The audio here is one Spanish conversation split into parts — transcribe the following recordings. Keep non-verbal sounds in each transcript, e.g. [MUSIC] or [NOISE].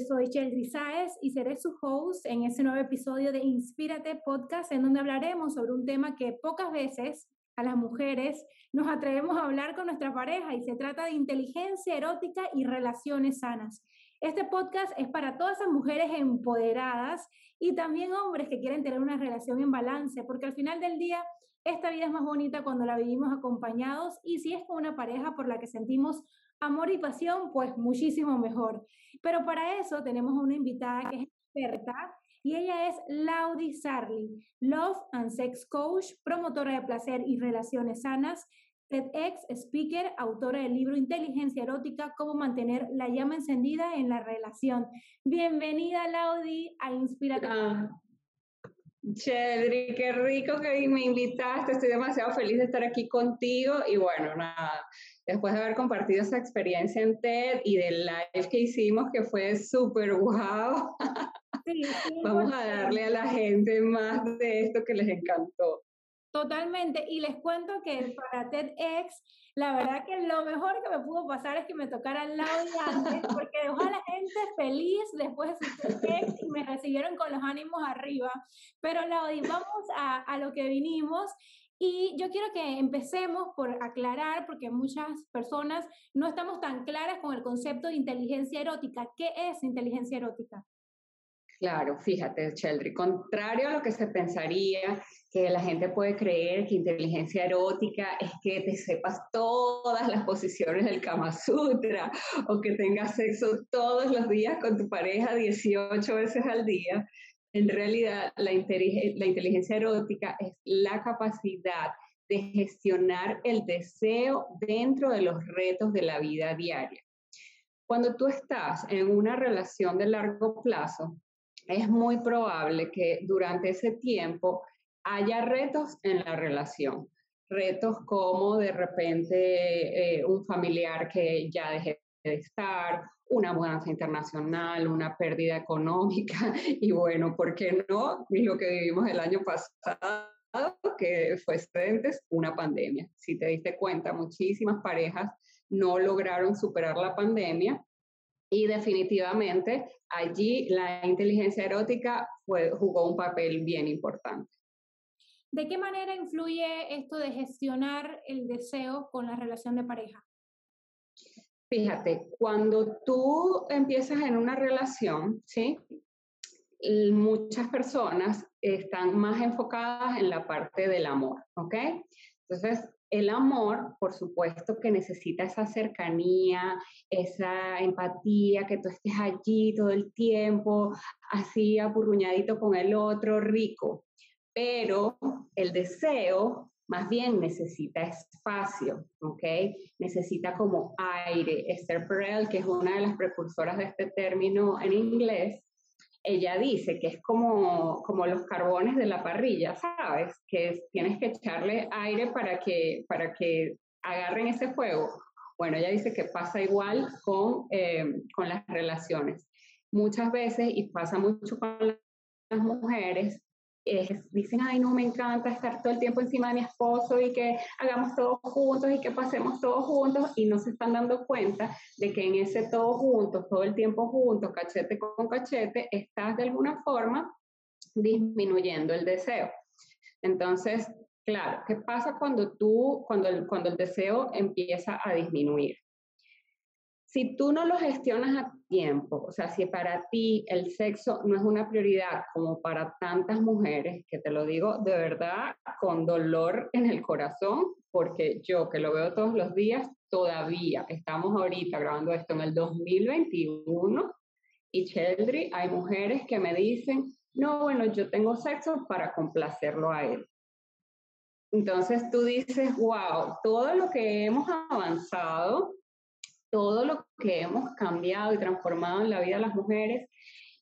soy Cheldry Saez y seré su host en este nuevo episodio de Inspírate Podcast, en donde hablaremos sobre un tema que pocas veces a las mujeres nos atrevemos a hablar con nuestra pareja y se trata de inteligencia erótica y relaciones sanas. Este podcast es para todas esas mujeres empoderadas y también hombres que quieren tener una relación en balance, porque al final del día esta vida es más bonita cuando la vivimos acompañados y si es con una pareja por la que sentimos amor y pasión, pues muchísimo mejor. Pero para eso tenemos una invitada que es experta y ella es Laudi Sarli, Love and Sex Coach, promotora de placer y relaciones sanas, TEDx Speaker, autora del libro Inteligencia Erótica, cómo mantener la llama encendida en la relación. Bienvenida Laudi a Inspírate. Ah, qué rico que me invitaste, estoy demasiado feliz de estar aquí contigo y bueno, nada, después de haber compartido esa experiencia en TED y del live que hicimos que fue súper guau, [LAUGHS] vamos a darle a la gente más de esto que les encantó. Totalmente, y les cuento que para TEDx, la verdad que lo mejor que me pudo pasar es que me tocara al lado de antes, porque dejó a la gente feliz después de su TEDx y me recibieron con los ánimos arriba. Pero Laudi, vamos a, a lo que vinimos y yo quiero que empecemos por aclarar, porque muchas personas no estamos tan claras con el concepto de inteligencia erótica. ¿Qué es inteligencia erótica? Claro, fíjate, Sheldry, contrario a lo que se pensaría, que la gente puede creer que inteligencia erótica es que te sepas todas las posiciones del Kama Sutra o que tengas sexo todos los días con tu pareja 18 veces al día. En realidad, la, inteligencia erótica es la capacidad de gestionar el deseo dentro de los retos de la vida diaria. Cuando tú estás en una relación de largo plazo, es muy probable que durante ese tiempo haya retos en la relación. Retos como de repente eh, un familiar que ya deje de estar, una mudanza internacional, una pérdida económica [LAUGHS] y bueno, ¿por qué no? Lo que vivimos el año pasado, que fue antes una pandemia. Si te diste cuenta, muchísimas parejas no lograron superar la pandemia y definitivamente allí la inteligencia erótica jugó un papel bien importante. ¿De qué manera influye esto de gestionar el deseo con la relación de pareja? Fíjate, cuando tú empiezas en una relación, ¿sí? Muchas personas están más enfocadas en la parte del amor, ¿ok? Entonces, el amor, por supuesto que necesita esa cercanía, esa empatía, que tú estés allí todo el tiempo, así apurruñadito con el otro, rico. Pero el deseo más bien necesita espacio, ¿ok? Necesita como aire. Esther Perel, que es una de las precursoras de este término en inglés, ella dice que es como, como los carbones de la parrilla, ¿sabes? Que tienes que echarle aire para que, para que agarren ese fuego. Bueno, ella dice que pasa igual con, eh, con las relaciones. Muchas veces, y pasa mucho con las mujeres, dicen, ay, no, me encanta estar todo el tiempo encima de mi esposo y que hagamos todo juntos y que pasemos todos juntos y no se están dando cuenta de que en ese todo juntos, todo el tiempo juntos, cachete con cachete, estás de alguna forma disminuyendo el deseo. Entonces, claro, ¿qué pasa cuando tú, cuando cuando el deseo empieza a disminuir? Si tú no lo gestionas a tiempo, o sea, si para ti el sexo no es una prioridad como para tantas mujeres, que te lo digo de verdad con dolor en el corazón, porque yo que lo veo todos los días, todavía estamos ahorita grabando esto en el 2021 y Cheldry, hay mujeres que me dicen, no, bueno, yo tengo sexo para complacerlo a él. Entonces tú dices, wow, todo lo que hemos avanzado todo lo que hemos cambiado y transformado en la vida de las mujeres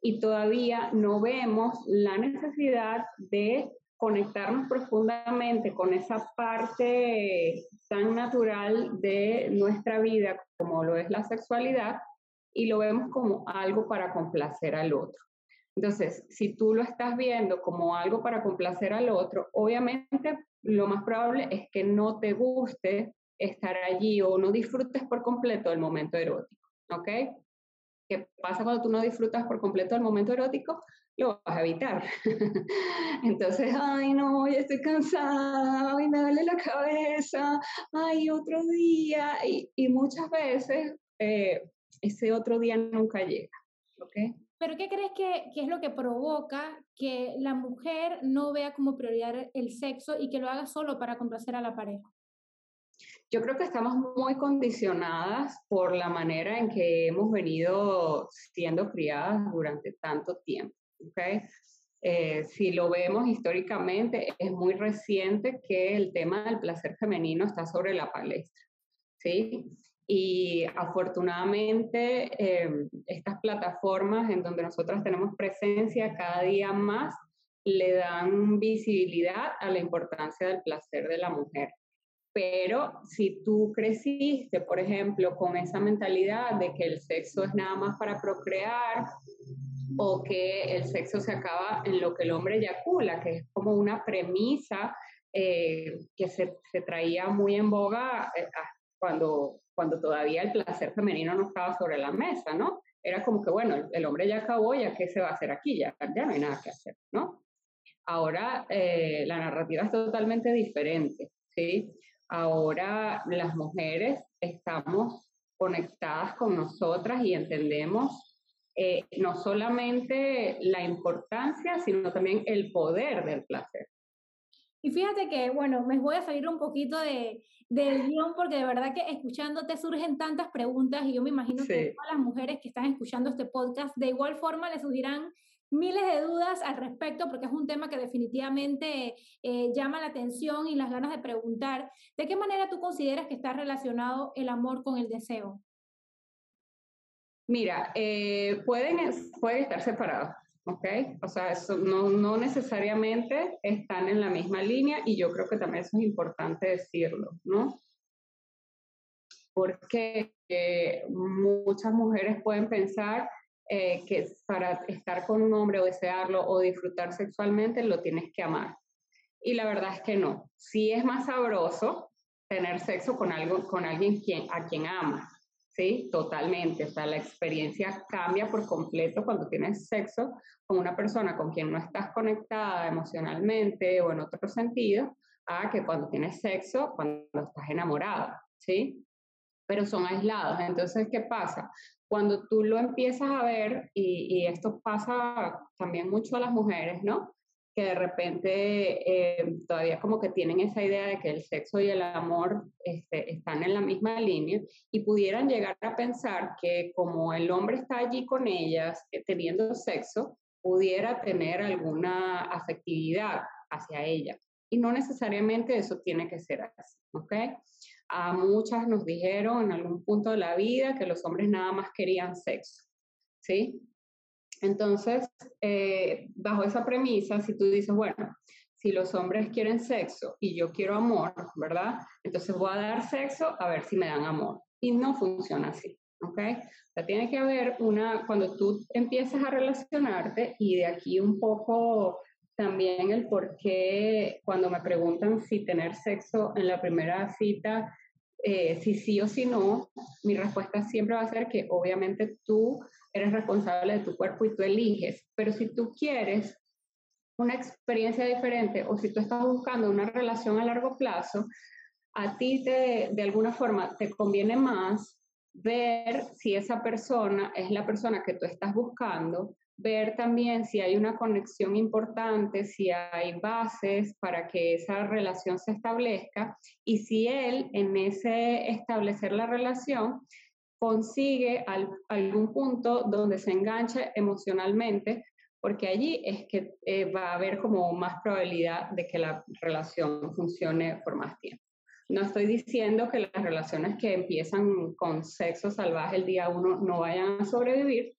y todavía no vemos la necesidad de conectarnos profundamente con esa parte tan natural de nuestra vida como lo es la sexualidad y lo vemos como algo para complacer al otro. Entonces, si tú lo estás viendo como algo para complacer al otro, obviamente lo más probable es que no te guste estar allí o no disfrutes por completo el momento erótico, ¿ok? ¿Qué pasa cuando tú no disfrutas por completo el momento erótico? Lo vas a evitar. [LAUGHS] Entonces, ay, no, ya estoy cansada, ay, me duele la cabeza, ay, otro día. Y, y muchas veces eh, ese otro día nunca llega. ¿okay? ¿Pero qué crees que, que, es lo que provoca que la mujer no vea como prioridad el sexo y que lo haga solo para complacer a la pareja? Yo creo que estamos muy condicionadas por la manera en que hemos venido siendo criadas durante tanto tiempo. ¿okay? Eh, si lo vemos históricamente, es muy reciente que el tema del placer femenino está sobre la palestra. ¿sí? Y afortunadamente em, estas plataformas en donde nosotras tenemos presencia cada día más le dan visibilidad a la importancia del placer de la mujer. Pero si tú creciste, por ejemplo, con esa mentalidad de que el sexo es nada más para procrear o que el sexo se acaba en lo que el hombre eyacula, que es como una premisa eh, que se, se, traía muy en boga eh, cuando cuando todavía el placer femenino no estaba sobre la mesa, ¿no? Era como que, bueno, el, hombre ya acabó, ya qué se va a hacer aquí, ya, ya no hay nada que hacer, ¿no? Ahora eh, la narrativa es totalmente diferente, ¿sí? Ahora las mujeres estamos conectadas con nosotras y entendemos eh, no solamente la importancia, sino también el poder del placer. Y fíjate que, bueno, me voy a salir un poquito de, del guion porque de verdad que escuchándote surgen tantas preguntas y yo me imagino que todas las mujeres que están escuchando este podcast de igual forma les surgirán miles de dudas al respecto porque es un tema que definitivamente eh, llama la atención y las ganas de preguntar. ¿De qué manera tú consideras que está relacionado el amor con el deseo? Mira, eh, pueden, pueden estar separados. ¿ok? O sea, eso no, no, necesariamente están en la misma línea y yo creo que también eso es importante decirlo, ¿no? Porque eh, muchas mujeres pueden pensar eh, que para estar con un hombre o desearlo o disfrutar sexualmente lo tienes que amar. Y la verdad es que no. Sí es más sabroso tener sexo con, algo, con alguien a quien ama, ¿sí? Totalmente. O sea, la experiencia cambia por completo cuando tienes sexo con una persona con quien no estás conectada emocionalmente o en otro sentido, a que cuando tienes sexo, cuando estás enamorada, ¿sí? Pero son aislados. Entonces, ¿qué pasa? Cuando tú lo empiezas a ver, y, y esto pasa también mucho a las mujeres, ¿no? que de repente eh, todavía como que tienen esa idea de que el sexo y el amor este, están en la misma línea y pudieran llegar a pensar que como el hombre está allí con ellas eh, teniendo sexo, pudiera tener alguna afectividad hacia ella. Y no necesariamente eso tiene que ser así, ¿ok? A muchas nos dijeron en algún punto de la vida que los hombres nada más querían sexo, ¿sí? Entonces, eh, bajo esa premisa, si tú dices, bueno, si los hombres quieren sexo y yo quiero amor, ¿verdad? Entonces voy a dar sexo a ver si me dan amor. Y no funciona así, ¿ok? O sea, tiene que haber una, cuando tú empiezas a relacionarte y de aquí un poco también el por qué cuando me preguntan si tener sexo en la primera cita, eh, si sí o si no, mi respuesta siempre va a ser que obviamente tú eres responsable de tu cuerpo y tú eliges. Pero si tú quieres una experiencia diferente o si tú estás buscando una relación a largo plazo, a ti te, de alguna forma te conviene más ver si esa persona es la persona que tú estás buscando, ver también si hay una conexión importante, si hay bases para que esa relación se establezca y si él en ese establecer la relación consigue algún punto donde se enganche emocionalmente, porque allí es que eh, va a haber como más probabilidad de que la relación funcione por más tiempo. No estoy diciendo que las relaciones que empiezan con sexo salvaje el día uno no vayan a sobrevivir,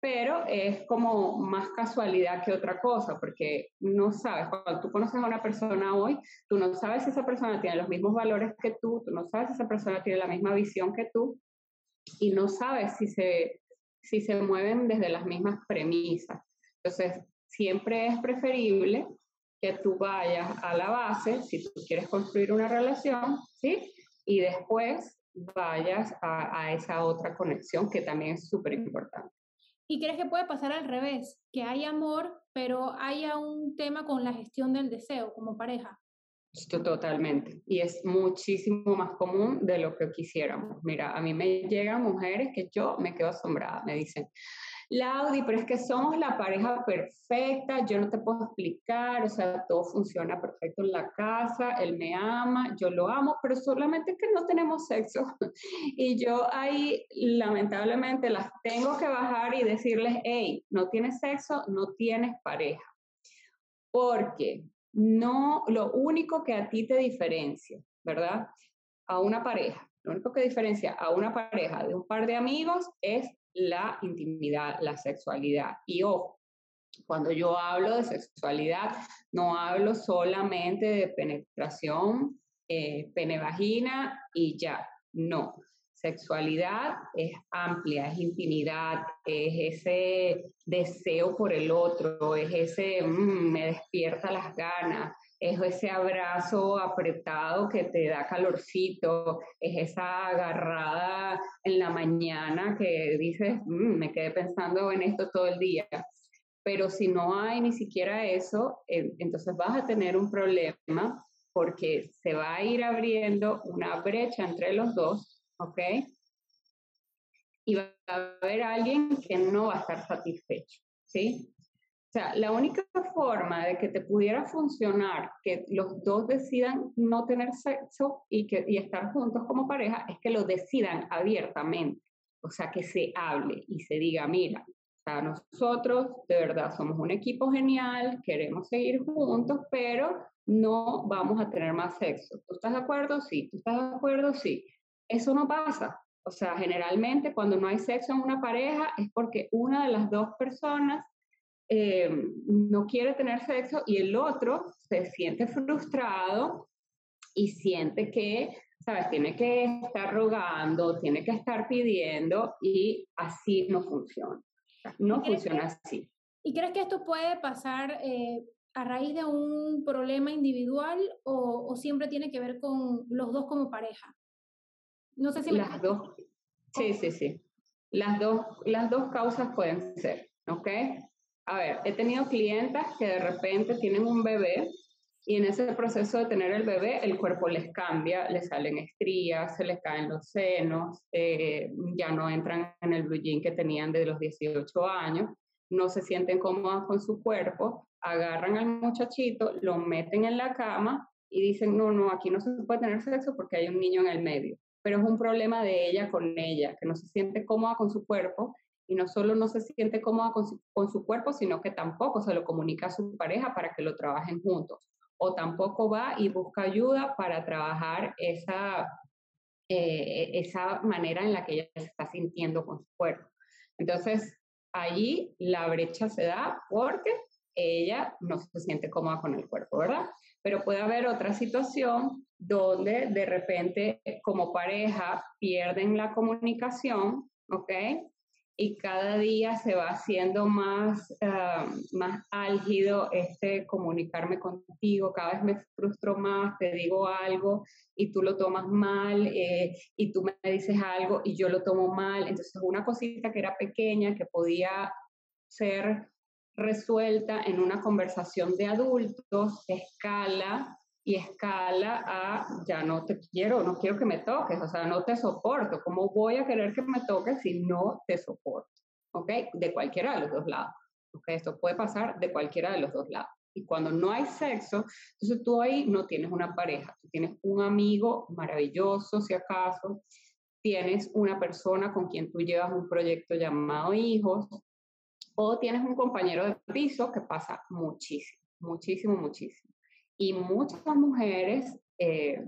pero es como más casualidad que otra cosa, porque no sabes, cuando tú conoces a una persona hoy, tú no sabes si esa persona tiene los mismos valores que tú, tú no sabes si esa persona tiene la misma visión que tú, y no sabes si se, si se mueven desde las mismas premisas. Entonces, siempre es preferible que tú vayas a la base, si tú quieres construir una relación, ¿sí? Y después vayas a, a esa otra conexión que también es súper importante. ¿Y crees que puede pasar al revés? Que hay amor, pero haya un tema con la gestión del deseo como pareja. Totalmente. Y es muchísimo más común de lo que quisiéramos. Mira, a mí me llegan mujeres que yo me quedo asombrada. Me dicen, Laudi, pero es que somos la pareja perfecta, yo no te puedo explicar, o sea, todo funciona perfecto en la casa, él me ama, yo lo amo, pero solamente que no tenemos sexo. [LAUGHS] Y yo ahí, lamentablemente, las tengo que bajar y decirles, hey, no tienes sexo, no tienes pareja. Porque no, lo único que a ti te diferencia, ¿verdad? A una pareja, lo único que diferencia a una pareja de un par de amigos es la intimidad, la sexualidad. Y ojo, cuando yo hablo de sexualidad, no hablo solamente de penetración, eh, pene-vagina y ya, no. Sexualidad es amplia, es intimidad, es ese deseo por el otro, es ese mm, me despierta las ganas, es ese abrazo apretado que te da calorcito, es esa agarrada en la mañana que dices, mm, me quedé pensando en esto todo el día. Pero si no hay ni siquiera eso, entonces vas a tener un problema porque se va a ir abriendo una brecha entre los dos ¿ok? Y va a haber alguien que no va a estar satisfecho, ¿sí? O sea, la única forma de que te pudiera funcionar que los dos decidan no tener sexo y, que, y estar juntos como pareja es que lo decidan abiertamente. O sea, que se hable y se diga, mira, o sea, nosotros de verdad somos un equipo genial, queremos seguir juntos, pero no vamos a tener más sexo. ¿Tú estás de acuerdo? Sí. ¿Tú estás de acuerdo? Sí. Eso no pasa. O sea, generalmente cuando no hay sexo en una pareja es porque una de las dos personas eh, no quiere tener sexo y el otro se siente frustrado y siente que, ¿sabes? Tiene que estar rogando, tiene que estar pidiendo y así no funciona. No funciona así. ¿Y crees que esto puede pasar eh, a raíz de un problema individual o, o, siempre tiene que ver con los dos como pareja? No sé si las dos. Sí, sí, sí. Las dos, las dos causas pueden ser, ¿ok? A ver, he tenido clientas que de repente tienen un bebé y en ese proceso de tener el bebé, el cuerpo les cambia, les salen estrías, se les caen los senos, eh, ya no entran en el blue que tenían desde los 18 años, no se sienten cómodas con su cuerpo, agarran al muchachito, lo meten en la cama y dicen, no, no, aquí no se puede tener sexo porque hay un niño en el medio pero es un problema de ella con ella, que no se siente cómoda con su cuerpo y no solo no se siente cómoda con su, cuerpo, sino que tampoco se lo comunica a su pareja para que lo trabajen juntos. O tampoco va y busca ayuda para trabajar esa, eh, esa manera en la que ella se está sintiendo con su cuerpo. Entonces, allí la brecha se da porque ella no se siente cómoda con el cuerpo, ¿verdad? Pero puede haber otra situación donde de repente como pareja pierden la comunicación, ¿ok? Y cada día se va haciendo más, ah, más álgido este comunicarme contigo, cada vez me frustro más, te digo algo y tú lo tomas mal, eh, y tú me dices algo y yo lo tomo mal. Entonces una cosita que era pequeña, que podía ser resuelta en una conversación de adultos, escala y escala a ya no te quiero, no quiero que me toques, o sea, no te soporto. ¿Cómo voy a querer que me toques si no te soporto? ¿Ok? De cualquiera de los dos lados. ¿Ok? Esto puede pasar de cualquiera de los dos lados. Y cuando no hay sexo, entonces tú ahí no tienes una pareja, tú tienes un amigo maravilloso, si acaso, tienes una persona con quien tú llevas un proyecto llamado hijos, o tienes un compañero de piso que pasa muchísimo, muchísimo, muchísimo. Y muchas mujeres eh,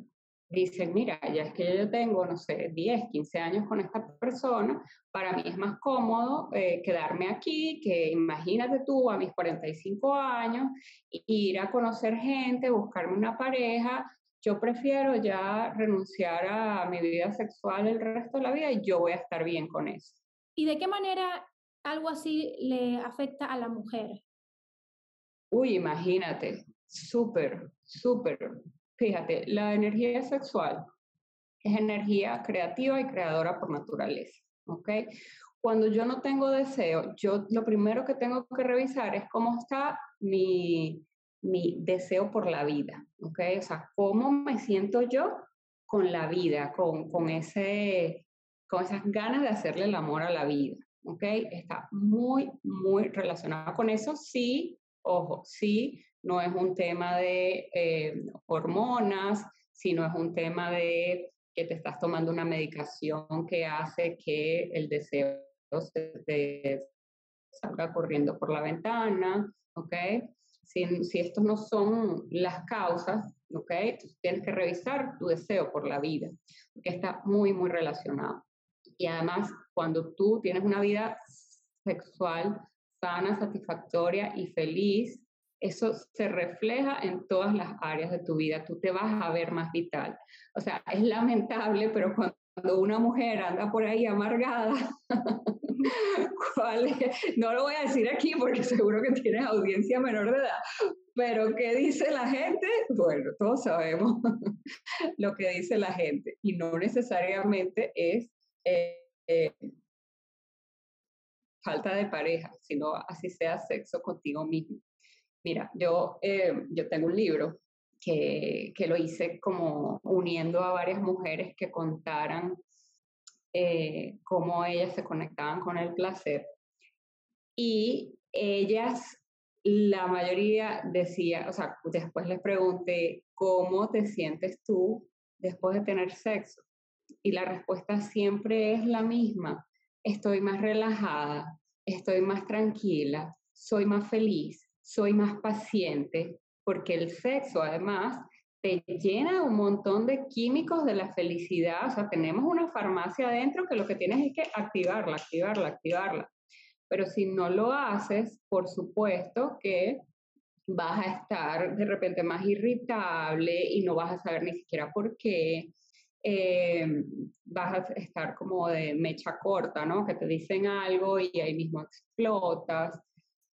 dicen, mira, ya es que yo tengo, no sé, 10, 15 años con esta persona, para mí es más cómodo eh, quedarme aquí, que imagínate tú a mis 45 años, ir a conocer gente, buscarme una pareja, yo prefiero ya renunciar a mi vida sexual el resto de la vida y yo voy a estar bien con eso. ¿Y de qué manera algo así le afecta a la mujer? Uy, imagínate, súper, súper. Fíjate, la energía sexual es energía creativa y creadora por naturaleza, ¿ok? Cuando yo no tengo deseo, yo lo primero que tengo que revisar es cómo está mi, mi deseo por la vida, ¿ok? O sea, cómo me siento yo con la vida, con, con, ese, con esas ganas de hacerle el amor a la vida, ¿ok? Está muy, muy relacionado con eso. Sí, ojo, sí, no es un tema de eh, hormonas, sino es un tema de que te estás tomando una medicación que hace que el deseo se te salga corriendo por la ventana, ¿ok? Si, si estos no son las causas, ¿ok? tienes que revisar tu deseo por la vida, porque está muy, muy relacionado. Y además, cuando tú tienes una vida sexual sana, satisfactoria y feliz, eso se refleja en todas las áreas de tu vida. Tú te vas a ver más vital. O sea, es lamentable, pero cuando una mujer anda por ahí amargada, [LAUGHS] ¿cuál no lo voy a decir aquí porque seguro que tienes audiencia menor de edad, pero ¿qué dice la gente? Bueno, todos sabemos [LAUGHS] lo que dice la gente y no necesariamente es eh, eh, falta de pareja, sino así sea sexo contigo mismo. Mira, yo, eh, yo tengo un libro que, que, lo hice como uniendo a varias mujeres que contaran eh, cómo ellas se conectaban con el placer. Y ellas, la mayoría decía, o sea, después les pregunté, ¿cómo te sientes tú después de tener sexo? Y la respuesta siempre es la misma. Estoy más relajada, estoy más tranquila, soy más feliz, soy más paciente, porque el sexo además te llena un montón de químicos de la felicidad. O sea, tenemos una farmacia adentro que lo que tienes es que activarla, activarla, activarla. Pero si no lo haces, por supuesto que vas a estar de repente más irritable y no vas a saber ni siquiera por qué. Eh, vas a estar como de mecha corta, ¿no? Que te dicen algo y ahí mismo explotas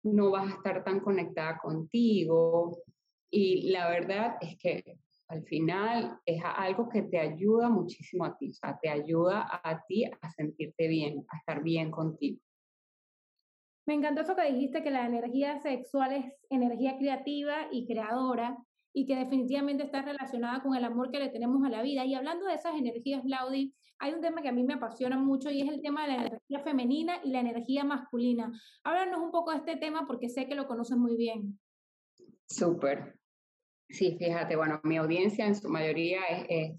no vas a estar tan conectada contigo. Y la verdad es que al final es algo que te ayuda muchísimo a ti, o sea, te ayuda a ti a sentirte bien, a estar bien contigo. Me encantó eso que dijiste, que la energía sexual es energía creativa y creadora y que definitivamente está relacionada con el amor que le tenemos a la vida. Y hablando de esas energías, Laudi, hay un tema que a mí me apasiona mucho y es el tema de la energía femenina y la energía masculina. Háblanos un poco de este tema porque sé que lo conoces muy bien. Súper. Sí, fíjate, bueno, mi audiencia en su mayoría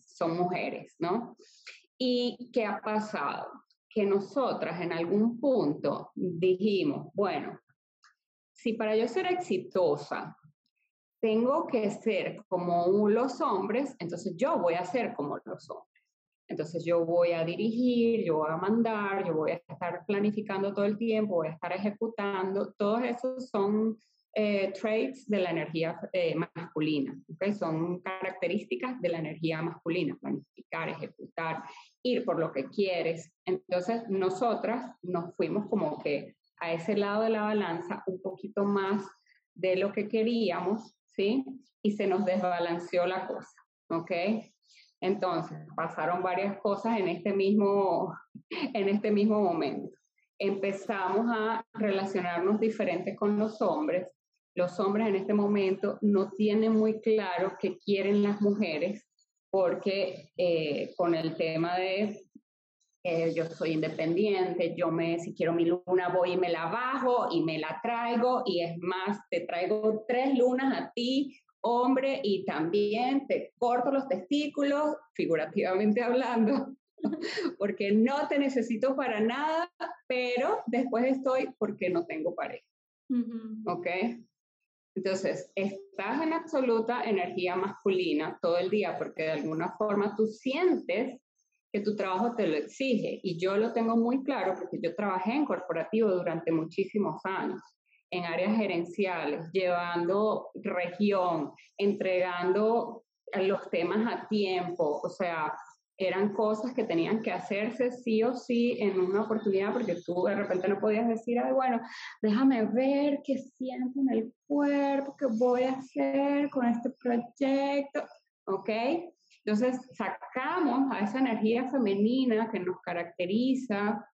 son mujeres, ¿no? ¿Y qué ha pasado? Que nosotras en algún punto dijimos, bueno, si para yo ser exitosa tengo que ser como los hombres, entonces yo voy a ser como los hombres. Entonces yo voy a dirigir, yo voy a mandar, yo voy a estar planificando todo el tiempo, voy a estar ejecutando. Todos esos son eh, traits de la energía eh, masculina, ¿okay? son características de la energía masculina, planificar, ejecutar, ir por lo que quieres. Entonces nosotras nos fuimos como que a ese lado de la balanza un poquito más de lo que queríamos, ¿sí? Y se nos desbalanceó la cosa, ¿ok? Entonces, pasaron varias cosas en este mismo, [LAUGHS] en este mismo momento. Empezamos a relacionarnos diferentes con los hombres. Los hombres en este momento no tienen muy claro qué quieren las mujeres porque eh, con el tema de eh, yo soy independiente, yo me, si quiero mi luna voy y me la bajo y me la traigo y es más, te traigo tres lunas a ti hombre y también te corto los testículos, figurativamente hablando, [LAUGHS] porque no te necesito para nada, pero después estoy porque no tengo pareja. ¿Ok? Entonces, estás en absoluta energía masculina todo el día porque de alguna forma tú sientes que tu trabajo te lo exige. Y yo lo tengo muy claro porque yo trabajé en corporativo durante muchísimos años en áreas gerenciales, llevando región, entregando los temas a tiempo, o sea, eran cosas que tenían que hacerse sí o sí en una oportunidad porque tú de repente no podías decir, ay, bueno, déjame ver qué siento en el cuerpo, qué voy a hacer con este proyecto, ¿ok? Entonces sacamos a esa energía femenina que nos caracteriza,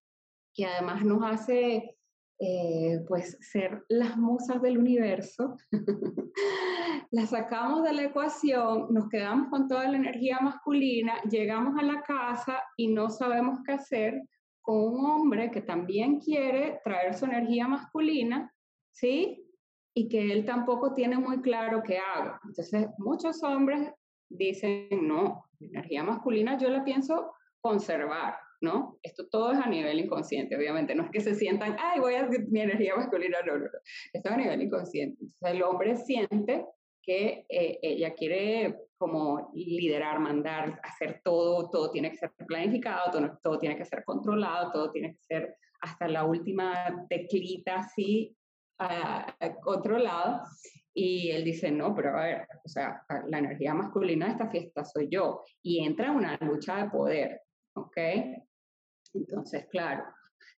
que además nos hace eh, pues ser las musas del universo, [LAUGHS] la sacamos de la ecuación, nos quedamos con toda la energía masculina, llegamos a la casa y no sabemos qué hacer con un hombre que también quiere traer su energía masculina, ¿sí? Y que él tampoco tiene muy claro qué haga. Entonces, muchos hombres dicen, no, energía masculina yo la pienso conservar, ¿no? Esto todo es a nivel inconsciente, obviamente, no es que se sientan, ay, voy a mi energía masculina, no, no, no, esto es a nivel inconsciente. Entonces, el hombre siente que eh, ella quiere como liderar, mandar, hacer todo, todo tiene que ser planificado, todo, todo, tiene que ser controlado, todo tiene que ser hasta la última teclita así uh, controlado. Y él dice, no, pero a ver, o sea, la energía masculina de esta fiesta soy yo. Y entra una lucha de poder, ¿ok? Entonces, claro,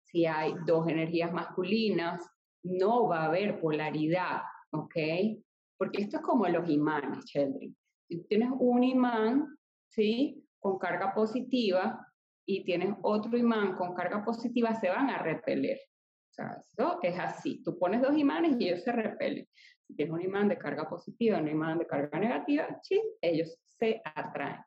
si hay dos energías masculinas, no va a haber polaridad, ¿ok? Porque esto es como los imanes, Sheldon. Si tienes un imán, ¿sí? Con carga positiva y tienes otro imán con carga positiva, se van a repeler. O sea, eso es así. Tú pones dos imanes y ellos se repelen. Si tienes un imán de carga positiva y un imán de carga negativa, sí, ellos se atraen.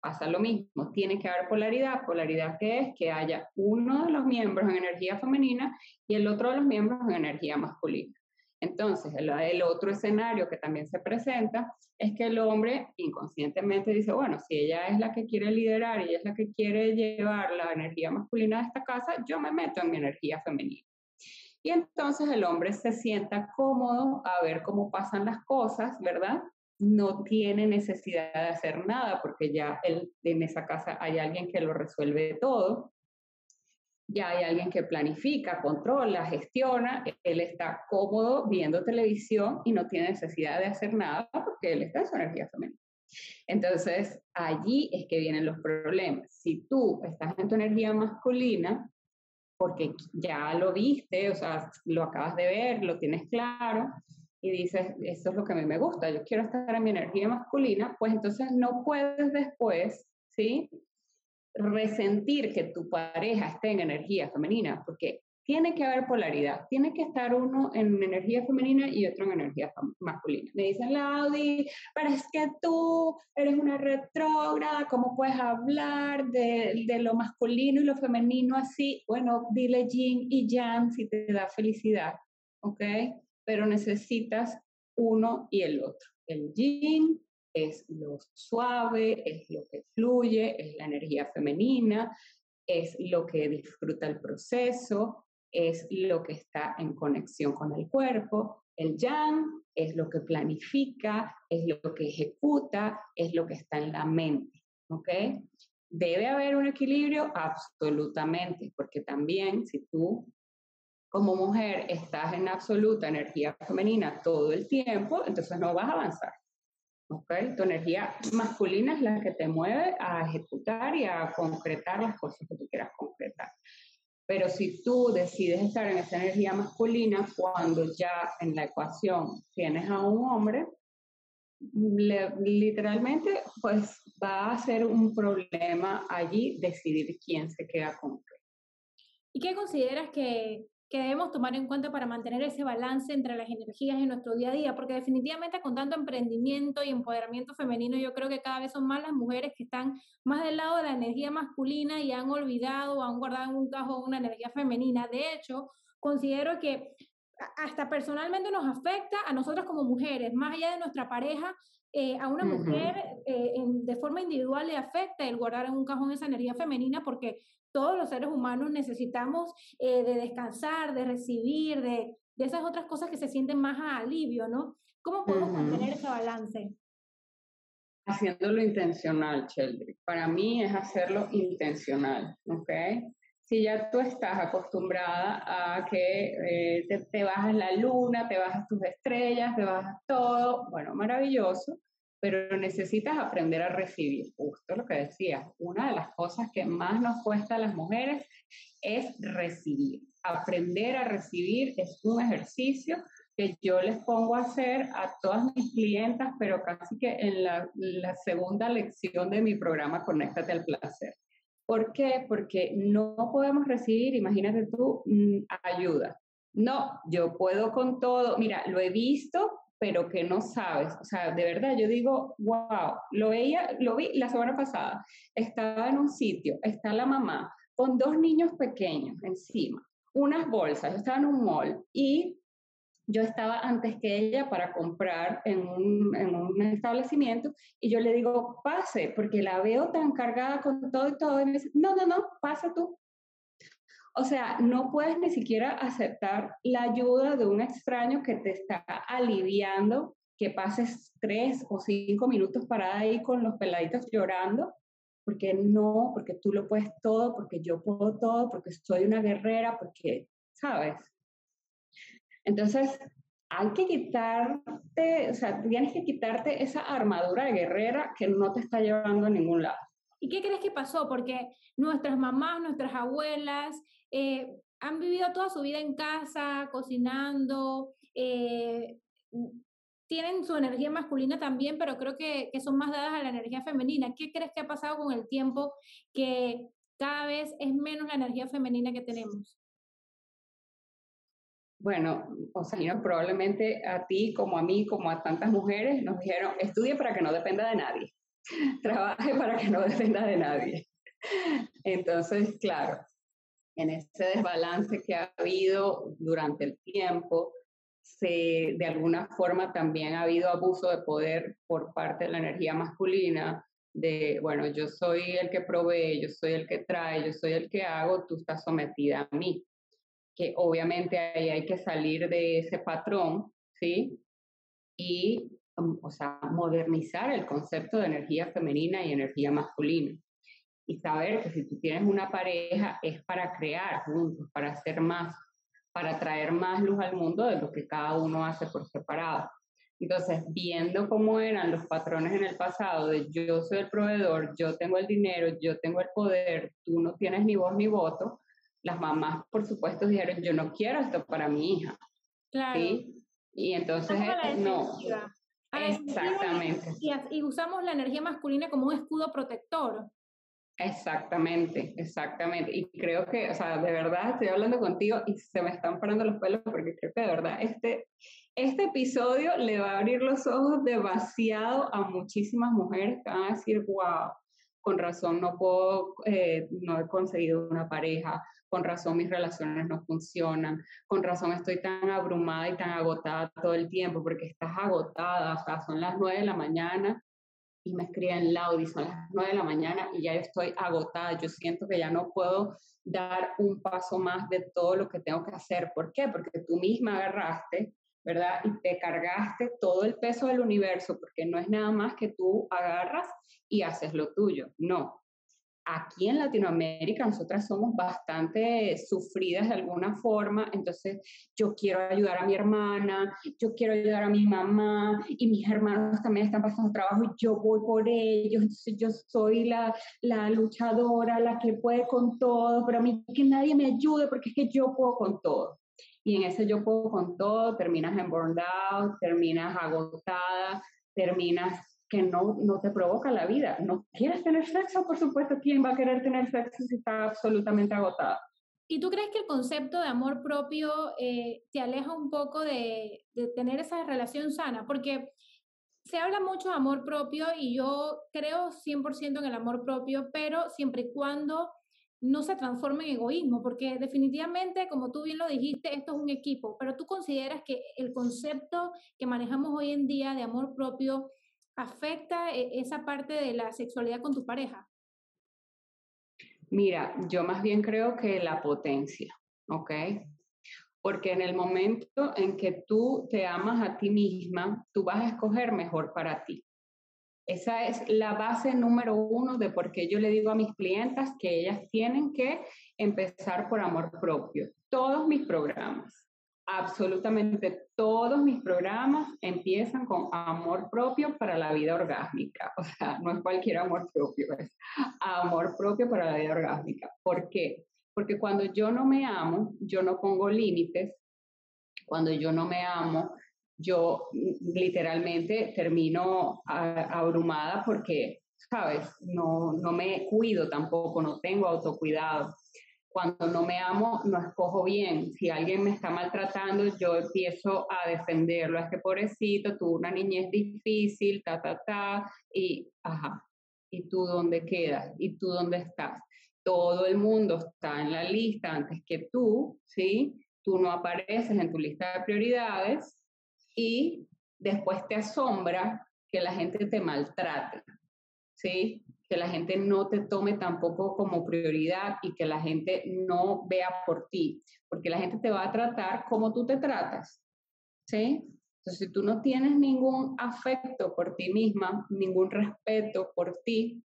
Pasa lo mismo, tiene que haber polaridad. Polaridad que es que haya uno de los miembros en energía femenina y el otro de los miembros en energía masculina. Entonces, el, otro escenario que también se presenta es que el hombre inconscientemente dice, bueno, si ella es la que quiere liderar y es la que quiere llevar la energía masculina de esta casa, yo me meto en mi energía femenina. Y entonces el hombre se sienta cómodo a ver cómo pasan las cosas, ¿verdad? No tiene necesidad de hacer nada porque ya él, en esa casa hay alguien que lo resuelve todo ya hay alguien que planifica, controla, gestiona, él está cómodo viendo televisión y no tiene necesidad de hacer nada porque él está en su energía femenina. Entonces, allí es que vienen los problemas. Si tú estás en tu energía masculina, porque ya lo viste, o sea, lo acabas de ver, lo tienes claro, y dices, esto es lo que a mí me gusta, yo quiero estar en mi energía masculina, pues entonces no puedes después, ¿sí? resentir que tu pareja esté en energía femenina, porque tiene que haber polaridad, tiene que estar uno en energía femenina y otro en energía masculina. Me dicen, Laudi, pero es que tú eres una retrógrada, ¿cómo puedes hablar de, de, lo masculino y lo femenino así? Bueno, dile yin y yang si te da felicidad, ¿ok? Pero necesitas uno y el otro. El yin es lo suave, es lo que fluye, es la energía femenina, es lo que disfruta el proceso, es lo que está en conexión con el cuerpo. El yang es lo que planifica, es lo que ejecuta, es lo que está en la mente. ¿Ok? ¿Debe haber un equilibrio? Absolutamente, porque también si tú como mujer estás en absoluta energía femenina todo el tiempo, entonces no vas a avanzar. ¿okay? Tu energía masculina es la que te mueve a ejecutar y a concretar las cosas que tú quieras concretar. Pero si tú decides estar en esa energía masculina, cuando ya en la ecuación tienes a un hombre, literalmente pues va a ser un problema allí decidir quién se queda con qué. ¿Y qué consideras que que debemos tomar en cuenta para mantener ese balance entre las energías en nuestro día a día, porque definitivamente con tanto emprendimiento y empoderamiento femenino, yo creo que cada vez son más las mujeres que están más del lado de la energía masculina y han olvidado o han guardado en un cajón una energía femenina. De hecho, considero que hasta personalmente nos afecta a nosotras como mujeres, más allá de nuestra pareja, eh, a una mujer eh, de forma individual le afecta el guardar en un cajón esa energía femenina porque todos los seres humanos necesitamos eh, de descansar, de recibir, de, de, esas otras cosas que se sienten más a alivio, ¿no? ¿Cómo podemos mantener ese balance? Haciéndolo intencional, Sheldry. Para mí es hacerlo intencional, ¿ok? Si ya tú estás acostumbrada a que eh, te, te bajas la luna, te bajas tus estrellas, te bajas todo, bueno, maravilloso pero necesitas aprender a recibir, justo lo que decías, una de las cosas que más nos cuesta a las mujeres es recibir. Aprender a recibir es un ejercicio que yo les pongo a hacer a todas mis clientas, pero casi que en la, la segunda lección de mi programa Conéctate al Placer. ¿Por qué? Porque no podemos recibir, imagínate tú, mm, ayuda. No, yo puedo con todo. Mira, lo he visto, pero que no sabes. O sea, de verdad, yo digo, wow, lo veía, lo vi la semana pasada. Estaba en un sitio, está la mamá con dos niños pequeños encima, unas bolsas, yo estaba en un mall y yo estaba antes que ella para comprar en un, en un, establecimiento y yo le digo, pase, porque la veo tan cargada con todo y todo. Y me dice, no, no, no, pasa tú. O sea, no puedes ni siquiera aceptar la ayuda de un extraño que te está aliviando, que pases tres o cinco minutos parada ahí con los peladitos llorando, porque no, porque tú lo puedes todo, porque yo puedo todo, porque soy una guerrera, porque, ¿sabes? Entonces, hay que quitarte, o sea, tienes que quitarte esa armadura de guerrera que no te está llevando a ningún lado. ¿Y qué crees que pasó? Porque nuestras mamás, nuestras abuelas eh, han vivido toda su vida en casa, cocinando, eh, tienen su energía masculina también, pero creo que, que son más dadas a la energía femenina. ¿Qué crees que ha pasado con el tiempo que cada vez es menos la energía femenina que tenemos? Bueno, o sea, probablemente a ti como a mí, como a tantas mujeres, nos dijeron, estudie para que no dependa de nadie, [LAUGHS] trabaje para que no dependa de nadie. Entonces, claro, en ese desbalance que ha habido durante el tiempo, se, de alguna forma también ha habido abuso de poder por parte de la energía masculina, de, bueno, yo soy el que provee, yo soy el que trae, yo soy el que hago, tú estás sometida a mí que obviamente ahí hay que salir de ese patrón, ¿sí? Y, um, o sea, modernizar el concepto de energía femenina y energía masculina. Y saber que si tú tienes una pareja es para crear juntos, para hacer más, para traer más luz al mundo de lo que cada uno hace por separado. Entonces, viendo cómo eran los patrones en el pasado de yo soy el proveedor, yo tengo el dinero, yo tengo el poder, tú no tienes ni voz ni voto, las mamás, por supuesto, dijeron, yo no quiero esto para mi hija. Claro. ¿sí? Y entonces, no. Exactamente. Y, usamos la energía masculina como un escudo protector. Exactamente, exactamente. Y creo que, o sea, de verdad estoy hablando contigo y se me están parando los pelos porque creo que de verdad este, este episodio le va a abrir los ojos demasiado a muchísimas mujeres que van a decir, wow, con razón no puedo, eh, no he conseguido una pareja, con razón mis relaciones no funcionan, con razón estoy tan abrumada y tan agotada todo el tiempo, porque estás agotada, o sea, son las nueve de la mañana y me escriben Laudi, son las nueve de la mañana y ya estoy agotada, yo siento que ya no puedo dar un paso más de todo lo que tengo que hacer. ¿Por qué? Porque tú misma agarraste, ¿verdad? Y te cargaste todo el peso del universo, porque no es nada más que tú agarras y haces lo tuyo, no, aquí en Latinoamérica nosotras somos bastante sufridas de alguna forma, entonces yo quiero ayudar a mi hermana, yo quiero ayudar a mi mamá y mis hermanos también están pasando trabajo y yo voy por ellos, entonces yo soy la, la luchadora, la que puede con todo, pero a mí que nadie me ayude porque es que yo puedo con todo. Y en ese yo puedo con todo, terminas en burnout, terminas agotada, terminas que no, no te provoca la vida. ¿No quieres tener sexo? Por supuesto, ¿quién va a querer tener sexo si está absolutamente agotado? ¿Y tú crees que el concepto de amor propio eh, te aleja un poco de, de tener esa relación sana? Porque se habla mucho de amor propio y yo creo 100% en el amor propio, pero siempre y cuando no se transforme en egoísmo, porque definitivamente, como tú bien lo dijiste, esto es un equipo, pero tú consideras que el concepto que manejamos hoy en día de amor propio afecta e-, esa parte de la sexualidad con tu pareja? Mira, yo más bien creo que la potencia, ¿ok? Porque en el momento en que tú te amas a ti misma, tú vas a escoger mejor para ti. Esa es la base número uno de por qué yo le digo a mis clientas que ellas tienen que empezar por amor propio. Todos mis programas, absolutamente todos mis programas empiezan con amor propio para la vida orgásmica. O sea, no es cualquier amor propio, es amor propio para la vida orgásmica. ¿Por qué? Porque cuando yo no me amo, yo no pongo límites. cuando yo no me amo, yo literalmente termino abrumada porque, ¿sabes? No, no me cuido tampoco, no tengo autocuidado. Cuando no me amo, no escojo bien. Si alguien me está maltratando, yo empiezo a defenderlo. Es que pobrecito, tuvo una niñez difícil, ta, ta, ta, y, ajá, ¿y tú dónde quedas? ¿Y tú dónde estás? Todo el mundo está en la lista antes que tú, ¿sí? Tú no apareces en tu lista de prioridades y después te asombra que la gente te maltrate, ¿sí? Que la gente no te tome tampoco como prioridad y que la gente no vea por ti, porque la gente te va a tratar como tú te tratas, ¿sí? Entonces, si tú no tienes ningún afecto por ti misma, ningún respeto por ti,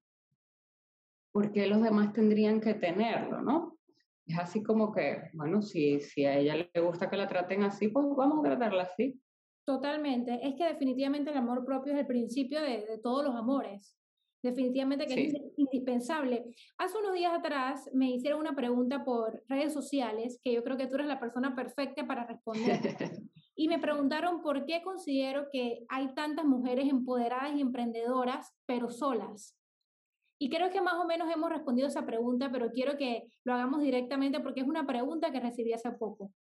¿por qué los demás tendrían que tenerlo, no? Es así como que, bueno, si, si a ella le gusta que la traten así, pues vamos a tratarla así. Totalmente. Es que definitivamente el amor propio es el principio de, de todos los amores. Definitivamente que es indispensable. Hace unos días atrás me hicieron una pregunta por redes sociales que yo creo que tú eres la persona perfecta para responder. [LAUGHS] y me preguntaron por qué considero que hay tantas mujeres empoderadas y emprendedoras, pero solas. Y creo que más o menos hemos respondido esa pregunta, pero quiero que lo hagamos directamente porque es una pregunta que recibí hace poco.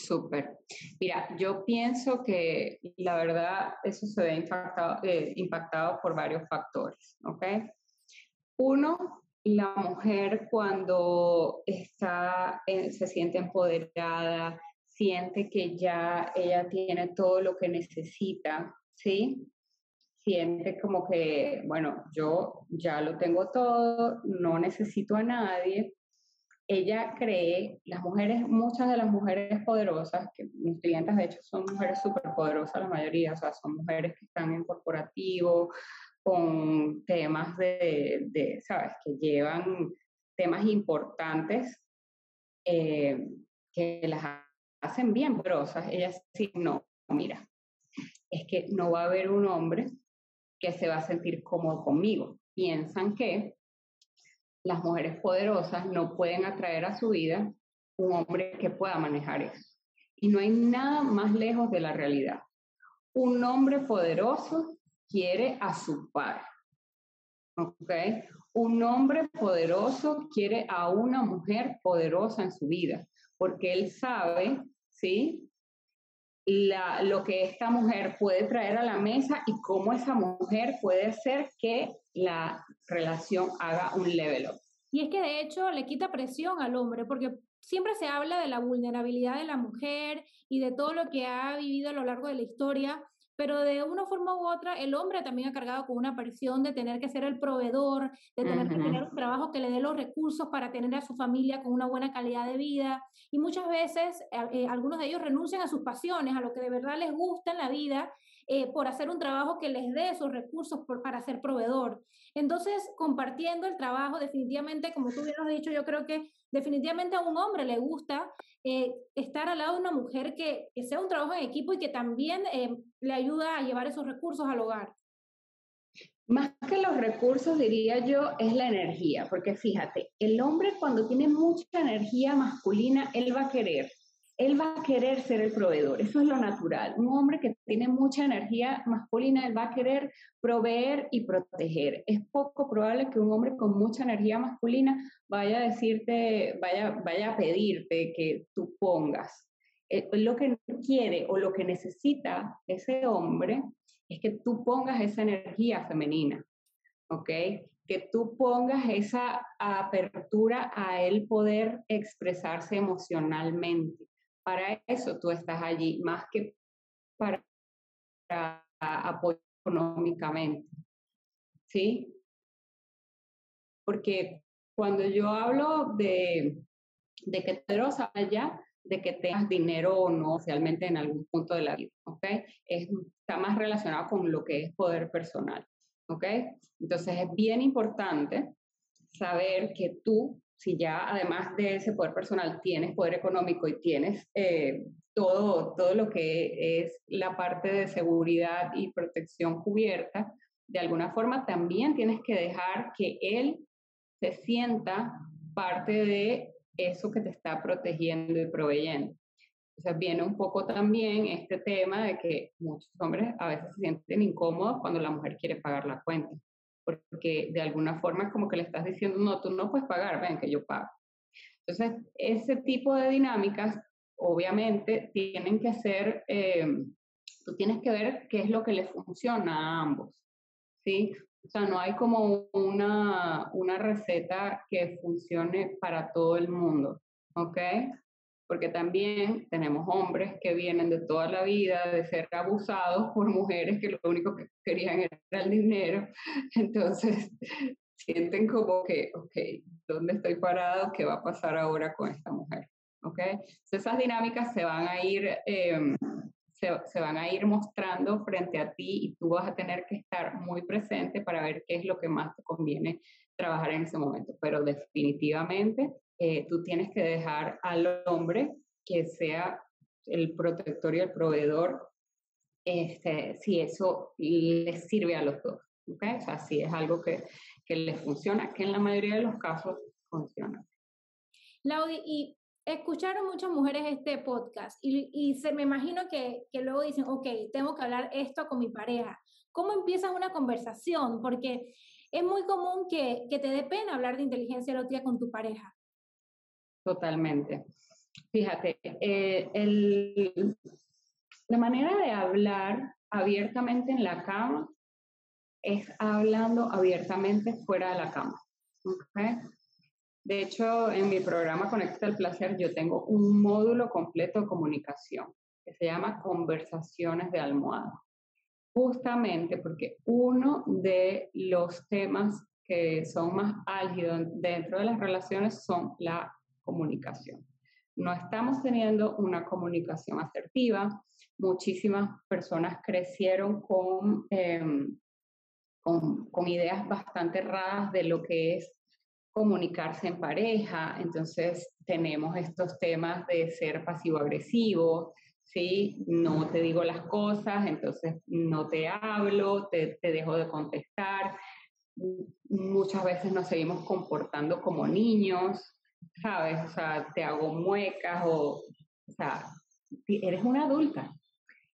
Súper. Mira, yo pienso que la verdad eso se ve impactado, eh, impactado por varios factores, ¿ok? Uno, la mujer cuando está, se siente empoderada, siente que ya ella tiene todo lo que necesita, ¿sí? Siente como que, bueno, yo ya lo tengo todo, no necesito a nadie, ella cree, las mujeres, muchas de las mujeres poderosas, que mis clientes de hecho son mujeres súper poderosas la mayoría, o sea, son mujeres que están en corporativo, con temas de, de ¿sabes?, que llevan temas importantes eh, que las hacen bien poderosas. Ellas sí, no, mira, es que no va a haber un hombre que se va a sentir cómodo conmigo. Piensan que las mujeres poderosas no pueden atraer a su vida un hombre que pueda manejar eso. Y no hay nada más lejos de la realidad. Un hombre poderoso quiere a su par. ¿Ok? Un hombre poderoso quiere a una mujer poderosa en su vida, porque él sabe, ¿sí? Lo que esta mujer puede traer a la mesa y cómo esa mujer puede hacer que la relación haga un level up. Y es que de hecho le quita presión al hombre, porque siempre se habla de la vulnerabilidad de la mujer y de todo lo que ha vivido a lo largo de la historia, pero de una forma u otra el hombre también ha cargado con una presión de tener que ser el proveedor, de tener que tener un trabajo que le dé los recursos para tener a su familia con una buena calidad de vida. Y muchas veces eh, eh, algunos de ellos renuncian a sus pasiones, a lo que de verdad les gusta en la vida eh, por hacer un trabajo que les dé esos recursos para ser proveedor. Entonces, compartiendo el trabajo, definitivamente, como tú bien has dicho, yo creo que definitivamente a un hombre le gusta eh, estar al lado de una mujer que, sea un trabajo en equipo y que también eh, le ayuda a llevar esos recursos al hogar. Más que los recursos, diría yo, es la energía, porque fíjate, el hombre cuando tiene mucha energía masculina, él va a querer él va a querer ser el proveedor, eso es lo natural. Un hombre que tiene mucha energía masculina, él va a querer proveer y proteger. Es poco probable que un hombre con mucha energía masculina vaya a decirte, vaya, vaya a pedirte que tú pongas. Eh, lo que quiere o lo que necesita ese hombre es que tú pongas esa energía femenina, ¿ok? Que tú pongas esa apertura a él poder expresarse emocionalmente para eso tú estás allí, más que para, apoyar económicamente. ¿Sí? Porque cuando yo hablo de, de que te allá, de que tengas dinero o no socialmente en algún punto de la vida, ¿ok? está más relacionado con lo que es poder personal, ¿ok? Entonces es bien importante saber que tú si ya además de ese poder personal tienes poder económico y tienes eh, todo, todo lo que es la parte de seguridad y protección cubierta, de alguna forma también tienes que dejar que él se sienta parte de eso que te está protegiendo y proveyendo. Entonces viene un poco también este tema de que muchos hombres a veces se sienten incómodos cuando la mujer quiere pagar la cuenta, porque de alguna forma es como que le estás diciendo, no, tú no puedes pagar, ven que yo pago. Entonces, ese tipo de dinámicas obviamente tienen que ser, eh, tú tienes que ver qué es lo que le funciona a ambos, ¿sí? O sea, no hay como una, una receta que funcione para todo el mundo, ¿ok? Porque también tenemos hombres que vienen de toda la vida de ser abusados por mujeres que lo único que querían era el dinero. [LAUGHS] Entonces, sienten como que, ok, ¿dónde estoy parado? ¿Qué va a pasar ahora con esta mujer? ¿Ok? Entonces, esas dinámicas se van a ir eh, se, van a ir mostrando frente a ti y tú vas a tener que estar muy presente para ver qué es lo que más te conviene trabajar en ese momento. Pero definitivamente eh, tú tienes que dejar al hombre que sea el protector y el proveedor, este, si eso les sirve a los dos. ¿okay? O sea, si es algo que, que les funciona, que en la mayoría de los casos funciona. Laudi, y escucharon muchas mujeres este podcast y, y se me imagino que, que, luego dicen, ok, tengo que hablar esto con mi pareja. ¿Cómo empiezas una conversación? Porque es muy común que, que te dé pena hablar de inteligencia erótica con tu pareja. Totalmente. Fíjate, eh, el, la manera de hablar abiertamente en la cama es hablando abiertamente fuera de la cama. ¿okay? De hecho, en mi programa Conecta el Placer yo tengo un módulo completo de comunicación que se llama Conversaciones de Almohada. Justamente porque uno de los temas que son más álgidos dentro de las relaciones son la comunicación. No estamos teniendo una comunicación asertiva. Muchísimas personas crecieron con, em, con, con ideas bastante erradas de lo que es comunicarse en pareja, entonces tenemos estos temas de ser pasivo-agresivo, ¿sí? No te digo las cosas, entonces no te hablo, te, te dejo de contestar. Muchas veces nos seguimos comportando como niños, ¿sabes? O sea, te hago muecas o, o sea, eres una adulta,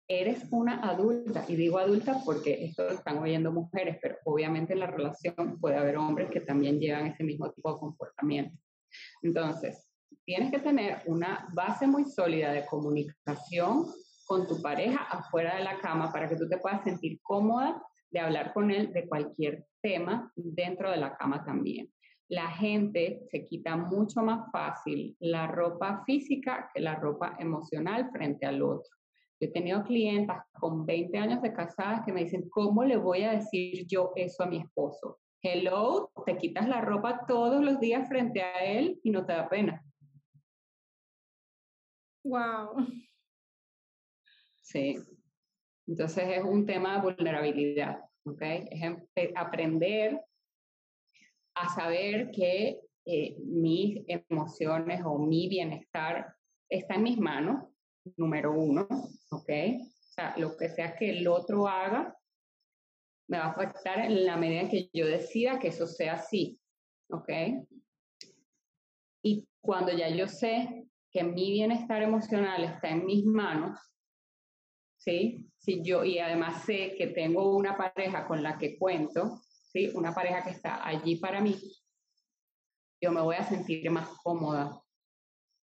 eres una adulta, y digo adulta porque esto lo están oyendo mujeres, pero obviamente en la relación puede haber hombres que también llevan ese mismo tipo de comportamiento. Entonces, tienes que tener una base muy sólida de comunicación con tu pareja afuera de la cama para que tú te puedas sentir cómoda de hablar con él de cualquier tema dentro de la cama también. La gente se quita mucho más fácil la ropa física que la ropa emocional frente al otro. Yo he tenido clientas con 20 años de casadas que me dicen, ¿cómo le voy a decir yo eso a mi esposo? Hello, te quitas la ropa todos los días frente a él y no te da pena. Wow. Sí. Entonces es un tema de vulnerabilidad, ¿ok? Es aprender a saber que eh, mis emociones o mi bienestar está en mis manos número uno, ¿ok? O sea, lo que sea que el otro haga me va a afectar en la medida que yo decida que eso sea así, ¿ok? Y cuando ya yo sé que mi bienestar emocional está en mis manos, ¿sí? Si yo, y además sé que tengo una pareja con la que cuento, ¿sí? Una pareja que está allí para mí, yo me voy a sentir más cómoda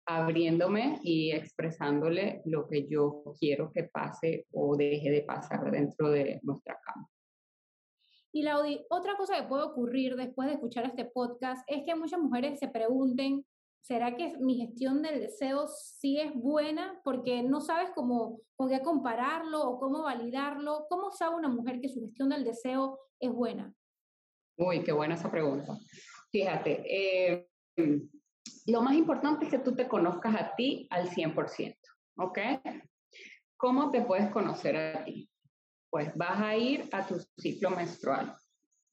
abriéndome y expresándole lo que yo quiero que pase o deje de pasar dentro de nuestra cama. Y Laudi, otra cosa que puede ocurrir después de escuchar este podcast es que muchas mujeres se pregunten, ¿será que mi gestión del deseo sí es buena? Porque no sabes cómo, con qué compararlo o cómo validarlo. ¿Cómo sabe una mujer que su gestión del deseo es buena? Uy, qué buena esa pregunta. Fíjate, eh, lo más importante es que tú te conozcas a ti al 100%, ¿ok? ¿Cómo te puedes conocer a ti? Pues vas a ir a tu ciclo menstrual,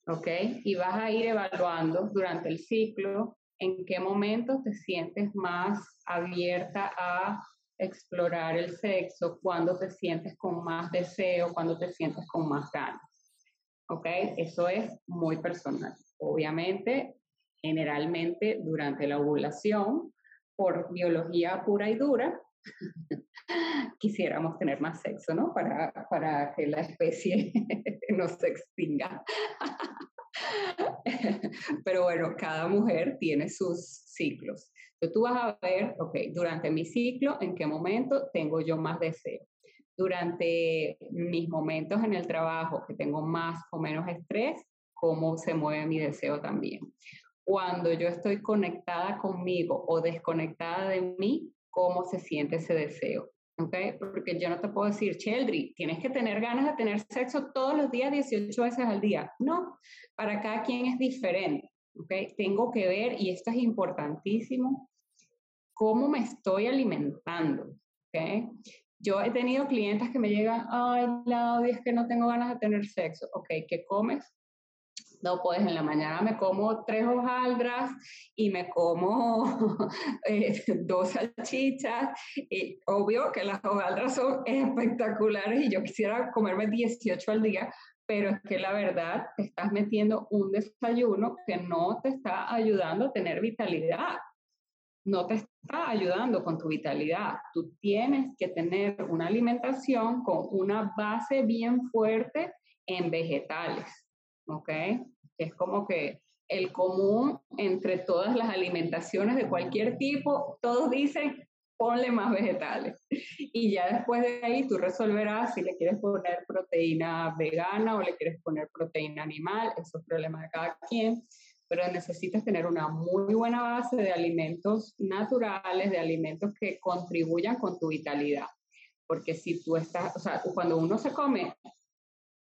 ¿ok? Y vas a ir evaluando durante el ciclo en qué momento te sientes más abierta a explorar el sexo, cuándo te sientes con más deseo, cuándo te sientes con más ganas. ¿Ok? Eso es muy personal. Obviamente, generalmente durante la ovulación, por biología pura y dura, [LAUGHS] quisiéramos tener más sexo, ¿no? Para, para que la especie [LAUGHS] no se extinga. [LAUGHS] Pero bueno, cada mujer tiene sus ciclos. Entonces tú vas a ver, ok, durante mi ciclo, en qué momento tengo yo más deseo. Durante mis momentos en el trabajo, que tengo más o menos estrés, cómo se mueve mi deseo también. Cuando yo estoy conectada conmigo o desconectada de mí, cómo se siente ese deseo. ¿okay? Porque yo no te puedo decir, Cheldry, tienes que tener ganas de tener sexo todos los días, 18 veces al día. No, para cada quien es diferente. ¿okay? Tengo que ver, y esto es importantísimo, cómo me estoy alimentando. ¿okay? Yo he tenido clientes que me llegan, ay, Claudia, es que no tengo ganas de tener sexo. Ok, ¿qué comes? No, pues en la mañana me como tres hojaldras y me como [LAUGHS] eh, dos salchichas. Y obvio que las hojaldras son espectaculares y yo quisiera comerme 18 al día, pero es que la verdad te estás metiendo un desayuno que no te está ayudando a tener vitalidad. No te está ayudando con tu vitalidad. Tú tienes que tener una alimentación con una base bien fuerte en vegetales. ¿Ok? es como que el común entre todas las alimentaciones de cualquier tipo, todos dicen, ponle más vegetales. Y ya después de ahí tú resolverás si le quieres poner proteína vegana o le quieres poner proteína animal, eso es problema de cada quien, pero necesitas tener una muy buena base de alimentos naturales, de alimentos que contribuyan con tu vitalidad. Porque si tú estás, o sea, cuando uno se come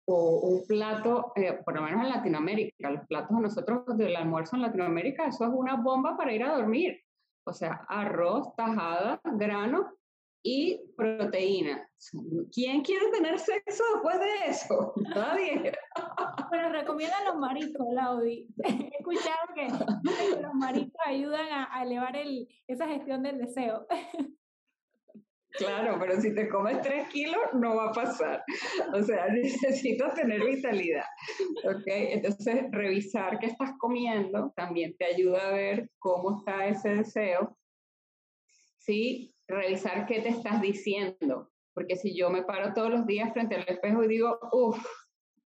un plato, eh, por lo menos en Latinoamérica, los platos de nosotros del almuerzo en Latinoamérica, eso es una bomba para ir a dormir. O sea, arroz, tajada, grano y proteína. ¿Quién quiere tener sexo después de eso? [LAUGHS] Nadie. Pero recomiendan los mariscos, Laudi. [LAUGHS] He escuchado que los mariscos ayudan a, a elevar el, esa gestión del deseo. [LAUGHS] Claro, pero si te comes tres kilos, no va a pasar. O sea, necesitas tener vitalidad. ¿Ok? Entonces, revisar qué estás comiendo también te ayuda a ver cómo está ese deseo. Sí, revisar qué te estás diciendo. Porque si yo me paro todos los días frente al espejo y digo, uff,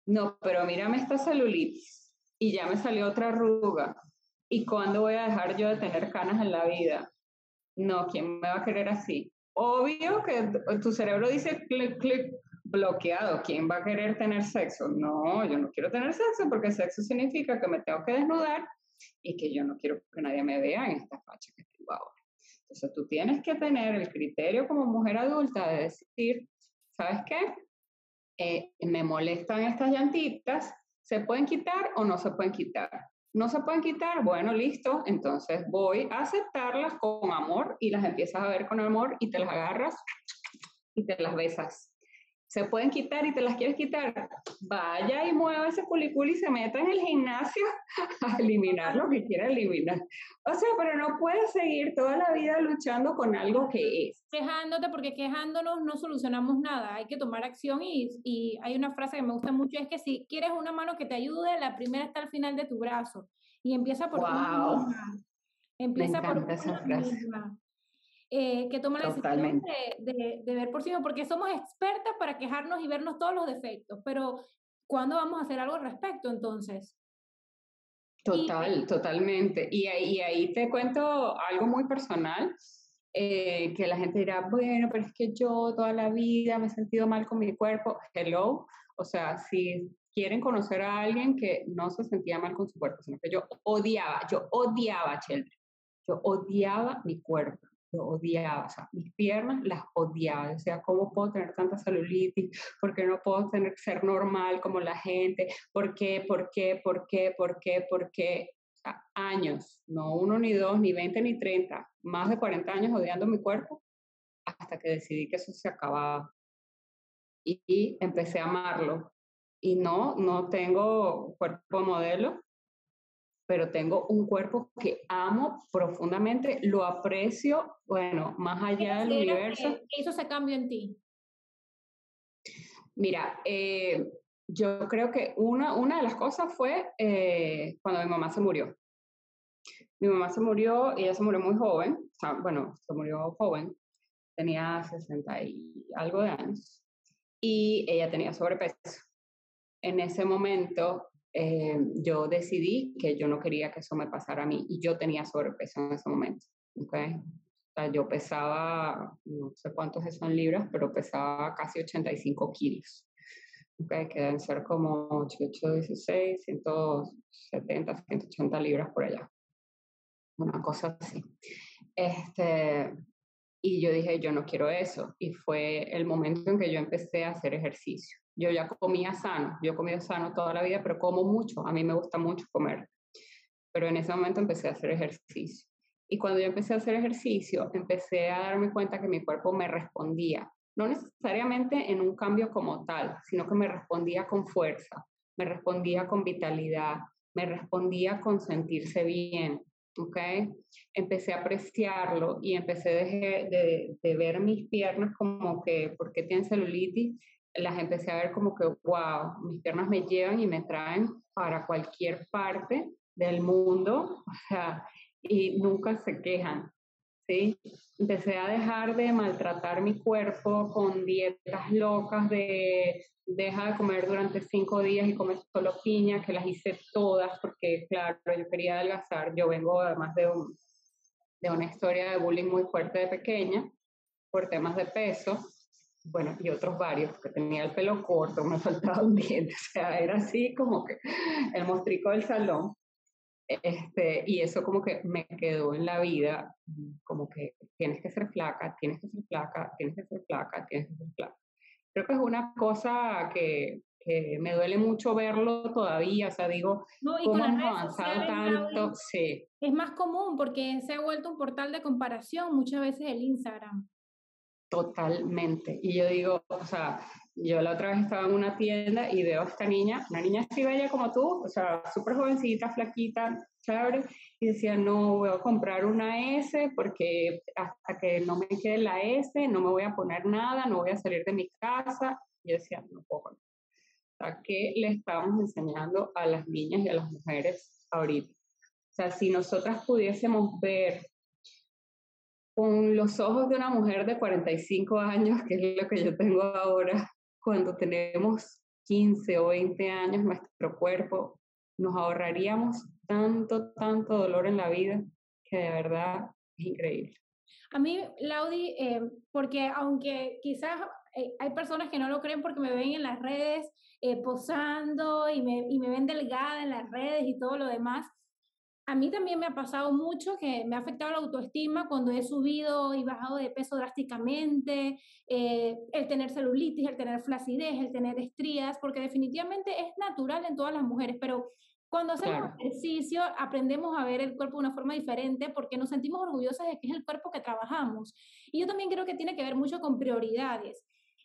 no, pero mírame esta celulitis y ya me salió otra arruga. ¿Y cuándo voy a dejar yo de tener canas en la vida? No, ¿quién me va a querer así? obvio que tu cerebro dice clic, clic, bloqueado. ¿Quién va a querer tener sexo? No, yo no quiero tener sexo porque sexo significa que me tengo que desnudar y que yo no quiero que nadie me vea en esta facha que tengo ahora. Entonces tú tienes que tener el criterio como mujer adulta de decir, ¿sabes qué? Eh, me molestan estas llantitas, ¿se pueden quitar o no se pueden quitar? no se pueden quitar, bueno, listo, entonces voy a aceptarlas con amor y las empiezas a ver con amor y te las agarras y te las besas. Se pueden quitar y te las quieres quitar, vaya y mueva ese culicul y se meta en el gimnasio [LAUGHS] a eliminar lo que quiera eliminar. O sea, pero no puedes seguir toda la vida luchando con algo que es. Quejándote, porque quejándonos no solucionamos nada, hay que tomar acción y, y hay una frase que me gusta mucho, es que si quieres una mano que te ayude, la primera está al final de tu brazo y empieza por wow. Empieza por esa frase. Eh, que toma la decisión de, de, ver por sí mismo, porque somos expertas para quejarnos y vernos todos los defectos, pero ¿cuándo vamos a hacer algo al respecto entonces? Total, totalmente. Y ahí, ahí te cuento algo muy personal, eh, que la gente dirá, bueno, pero es que yo toda la vida me he sentido mal con mi cuerpo. Hello, o sea, si quieren conocer a alguien que no se sentía mal con su cuerpo, sino que yo odiaba, yo odiaba, Children, yo odiaba mi cuerpo lo odiaba, o sea, mis piernas las odiaba, o sea, ¿cómo puedo tener tanta celulitis? ¿Por qué no puedo tener, ser normal como la gente? ¿Por qué? ¿Por qué? ¿Por qué? ¿Por qué? ¿Por qué? Años, no uno, ni dos, ni veinte, ni treinta, más de 40 años odiando mi cuerpo, hasta que decidí que eso se acababa. Y empecé a amarlo. Y no, no tengo cuerpo modelo, pero tengo un cuerpo que amo profundamente, lo aprecio, bueno, más allá del universo. ¿Qué hizo ese cambio en ti? Mira, eh, yo creo que una, una de las cosas fue eh, cuando mi mamá se murió. Mi mamá se murió ella se murió muy joven, o sea, bueno, se murió joven. tenía 60 y algo de años, y ella tenía sobrepeso. En ese momento eh, yo decidí que yo no quería que eso me pasara a mí y yo tenía sobrepeso en ese momento. ¿okay? O sea, yo pesaba, no sé cuántos son libras, pero pesaba casi 85 kilos. Okay, que deben ser como 88, 16, 170, 180 libras por allá. Una cosa así. Este, y yo dije, yo no quiero eso. Y fue el momento en que yo empecé a hacer ejercicio. Yo ya comía sano, yo comido sano toda la vida, pero como mucho. A mí me gusta mucho comer. Pero en ese momento empecé a hacer ejercicio. Y cuando yo empecé a hacer ejercicio, empecé a darme cuenta que mi cuerpo me respondía. No necesariamente en un cambio como tal, sino que me respondía con fuerza, me respondía con vitalidad, me respondía con sentirse bien, ¿ok? Empecé a apreciarlo y empecé de, de, ver mis piernas como que, ¿por qué tienen celulitis? Las empecé a ver como que, wow, mis piernas me llevan y me traen para cualquier parte del mundo, [LAUGHS] o sea, y nunca se quejan, ¿sí? Empecé a dejar de maltratar mi cuerpo con dietas locas de deja de comer durante cinco días y come solo piña, que las hice todas porque, claro, yo quería adelgazar. Yo vengo además de, de una historia de bullying muy fuerte de pequeña por temas de peso, bueno, y otros varios, porque tenía el pelo corto, me [LAUGHS] faltaba un diente, o sea, era así como que el mostrico del salón. Este, y eso como que me quedó en la vida, como que tienes que ser flaca, tienes que ser flaca, tienes que ser flaca, tienes que ser flaca creo que es una cosa que, que me duele mucho verlo todavía, o sea, digo, no, y ¿cómo hemos avanzado tanto? Sí. Es más común porque se ha vuelto un portal de comparación muchas veces el Instagram. Totalmente. Y yo digo, o sea, yo la otra vez estaba en una tienda y veo a esta niña, una niña así bella como tú, o sea, súper jovencita, flaquita, chévere, y decía, no, voy a comprar una S porque hasta que no me quede la S, no me voy a poner nada, no voy a salir de mi casa. Y yo decía, no puedo. O ¿qué le estamos enseñando a las niñas y a las mujeres ahorita? O sea, si nosotras pudiésemos ver con los ojos de una mujer de 45 años, que es lo que yo tengo ahora, cuando tenemos 15 o 20 años, nuestro cuerpo, nos ahorraríamos tanto, tanto dolor en la vida que de verdad es increíble. A mí, Laudi, eh, porque aunque quizás eh, hay personas que no lo creen porque me ven en las redes eh, posando y me, y me ven delgada en las redes y todo lo demás, a mí también me ha pasado mucho que me ha afectado la autoestima cuando he subido y bajado de peso drásticamente, eh, el tener celulitis, el tener flacidez, el tener estrías, porque definitivamente es natural en todas las mujeres, pero cuando hacemos ejercicio aprendemos a ver el cuerpo de una forma diferente porque nos sentimos orgullosas de que es el cuerpo que trabajamos. Y yo también creo que tiene que ver mucho con prioridades.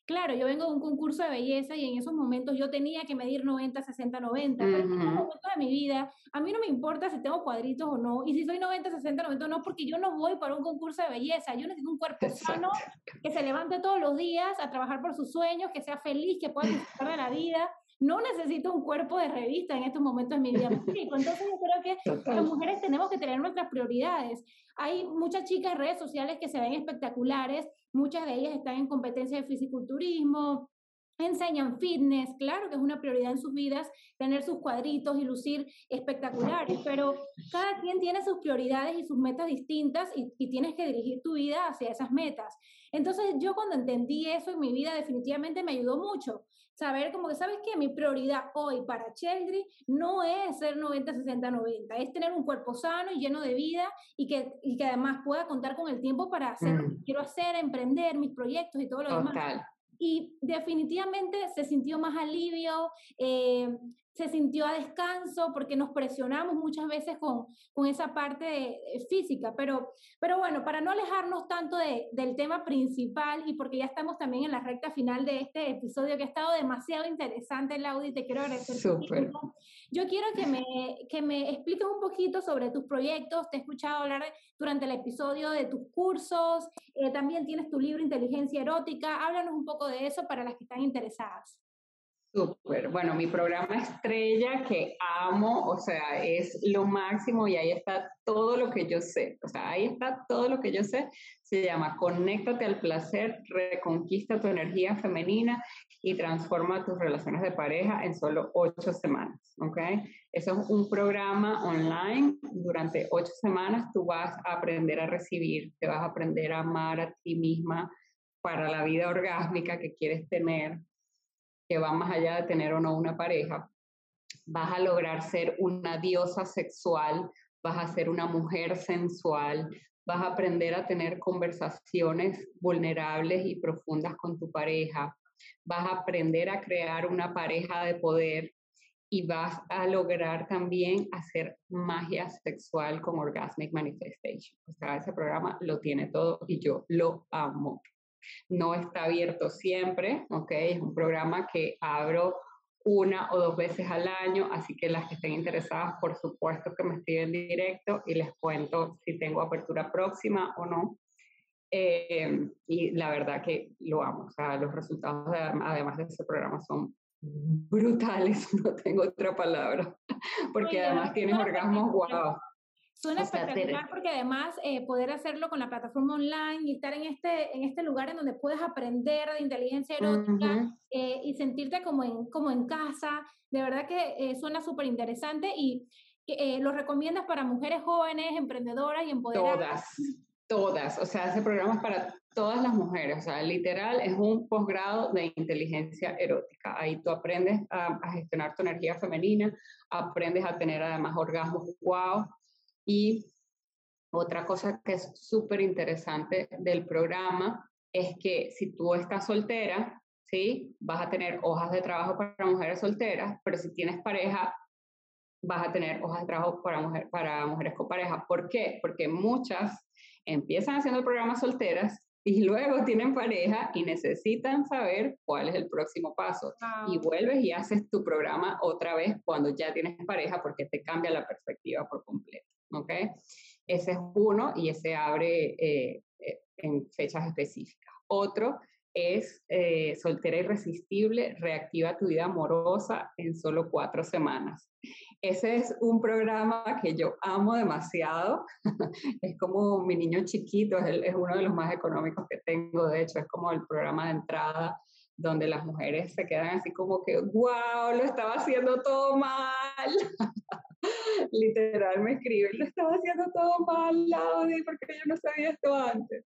Claro, yo vengo de un concurso de belleza y en esos momentos yo tenía que medir 90, 60, 90. Pero en estos momentos de mi vida, a mí no me importa si tengo cuadritos o no, y si soy 90, 60, 90 o no, porque yo no voy para un concurso de belleza. Yo necesito un cuerpo sano, que se levante todos los días a trabajar por sus sueños, que sea feliz, que pueda disfrutar de la vida. No necesito un cuerpo de revista en estos momentos de mi vida. Entonces yo creo que las mujeres tenemos que tener nuestras prioridades. Hay muchas chicas en redes sociales que se ven espectaculares, Muchas de ellas están en competencia de fisiculturismo, enseñan fitness, claro que es una prioridad en sus vidas tener sus cuadritos y lucir espectaculares, pero cada quien tiene sus prioridades y sus metas distintas y, y, tienes que dirigir tu vida hacia esas metas. Entonces yo cuando entendí eso en mi vida definitivamente me ayudó mucho, saber como que, ¿sabes qué? Mi prioridad hoy para Cheldry no es ser 90, 60, 90, es tener un cuerpo sano y lleno de vida y que, y que además pueda contar con el tiempo para hacer lo que mm. quiero hacer, emprender mis proyectos y todo lo demás. Y definitivamente se sintió más alivio, eh, se sintió a descanso porque nos presionamos muchas veces con, con esa parte física, pero, pero bueno, para no alejarnos tanto de, del tema principal y porque ya estamos también en la recta final de este episodio que ha estado demasiado interesante, Laudi, te quiero agradecer. Súper. Yo quiero que me, que me expliques un poquito sobre tus proyectos, te he escuchado hablar durante el episodio de tus cursos, eh, también tienes tu libro Inteligencia Erótica, háblanos un poco de eso para las que están interesadas. Súper. Bueno, mi programa estrella que amo, o sea, es lo máximo y ahí está todo lo que yo sé. O sea, ahí está todo lo que yo sé. Se llama Conéctate al placer, reconquista tu energía femenina y transforma tus relaciones de pareja en solo ocho semanas. ¿Ok? Eso es un programa online. Durante ocho semanas tú vas a aprender a recibir, te vas a aprender a amar a ti misma para la vida orgásmica que quieres tener que va más allá de tener o no una pareja, vas a lograr ser una diosa sexual, vas a ser una mujer sensual, vas a aprender a tener conversaciones vulnerables y profundas con tu pareja, vas a aprender a crear una pareja de poder y vas a lograr también hacer magia sexual con Orgasmic Manifestation. O ese programa lo tiene todo y yo lo amo. No está abierto siempre, ¿ok? Es un programa que abro una o dos veces al año, así que las que estén interesadas, por supuesto que me escriben directo y les cuento si tengo apertura próxima o no. Eh, y la verdad que lo amo, o sea, los resultados además de ese programa son brutales, [LAUGHS] no tengo otra palabra, porque además tienes orgasmos guau. Suena espectacular porque además eh, poder hacerlo con la plataforma online y estar en este, en este lugar en donde puedes aprender de inteligencia erótica eh, y sentirte como en, como en casa, de verdad que eh, suena súper interesante y lo recomiendas para mujeres jóvenes, emprendedoras y empoderadas. Todas, todas, o sea, ese programa es para todas las mujeres, o sea, literal es un posgrado de inteligencia erótica. Ahí tú aprendes a, a gestionar tu energía femenina, aprendes a tener además orgasmos wow y otra cosa que es súper interesante del programa es que si tú estás soltera, ¿sí? Vas a tener hojas de trabajo para mujeres solteras, pero si tienes pareja, vas a tener hojas de trabajo para, mujer, para mujeres con pareja. ¿Por qué? Porque muchas empiezan haciendo el programa solteras y luego [LAUGHS] tienen pareja y necesitan saber cuál es el próximo paso. Y vuelves y haces tu programa otra vez cuando ya tienes pareja porque te cambia la perspectiva por completo. ¿Ok? Ese es uno y ese abre eh, eh, en fechas específicas. Otro es eh, Soltera Irresistible, reactiva tu vida amorosa en solo cuatro semanas. Ese es un programa que yo amo demasiado. [LAUGHS] es como mi niño chiquito, es, uno de los más económicos que tengo. De hecho, es como el programa de entrada donde las mujeres se quedan así como que, wow, lo estaba haciendo todo mal. [LAUGHS] [LAUGHS] Literal me escriben, lo estaba haciendo todo mal, Laudi, porque yo no sabía esto antes.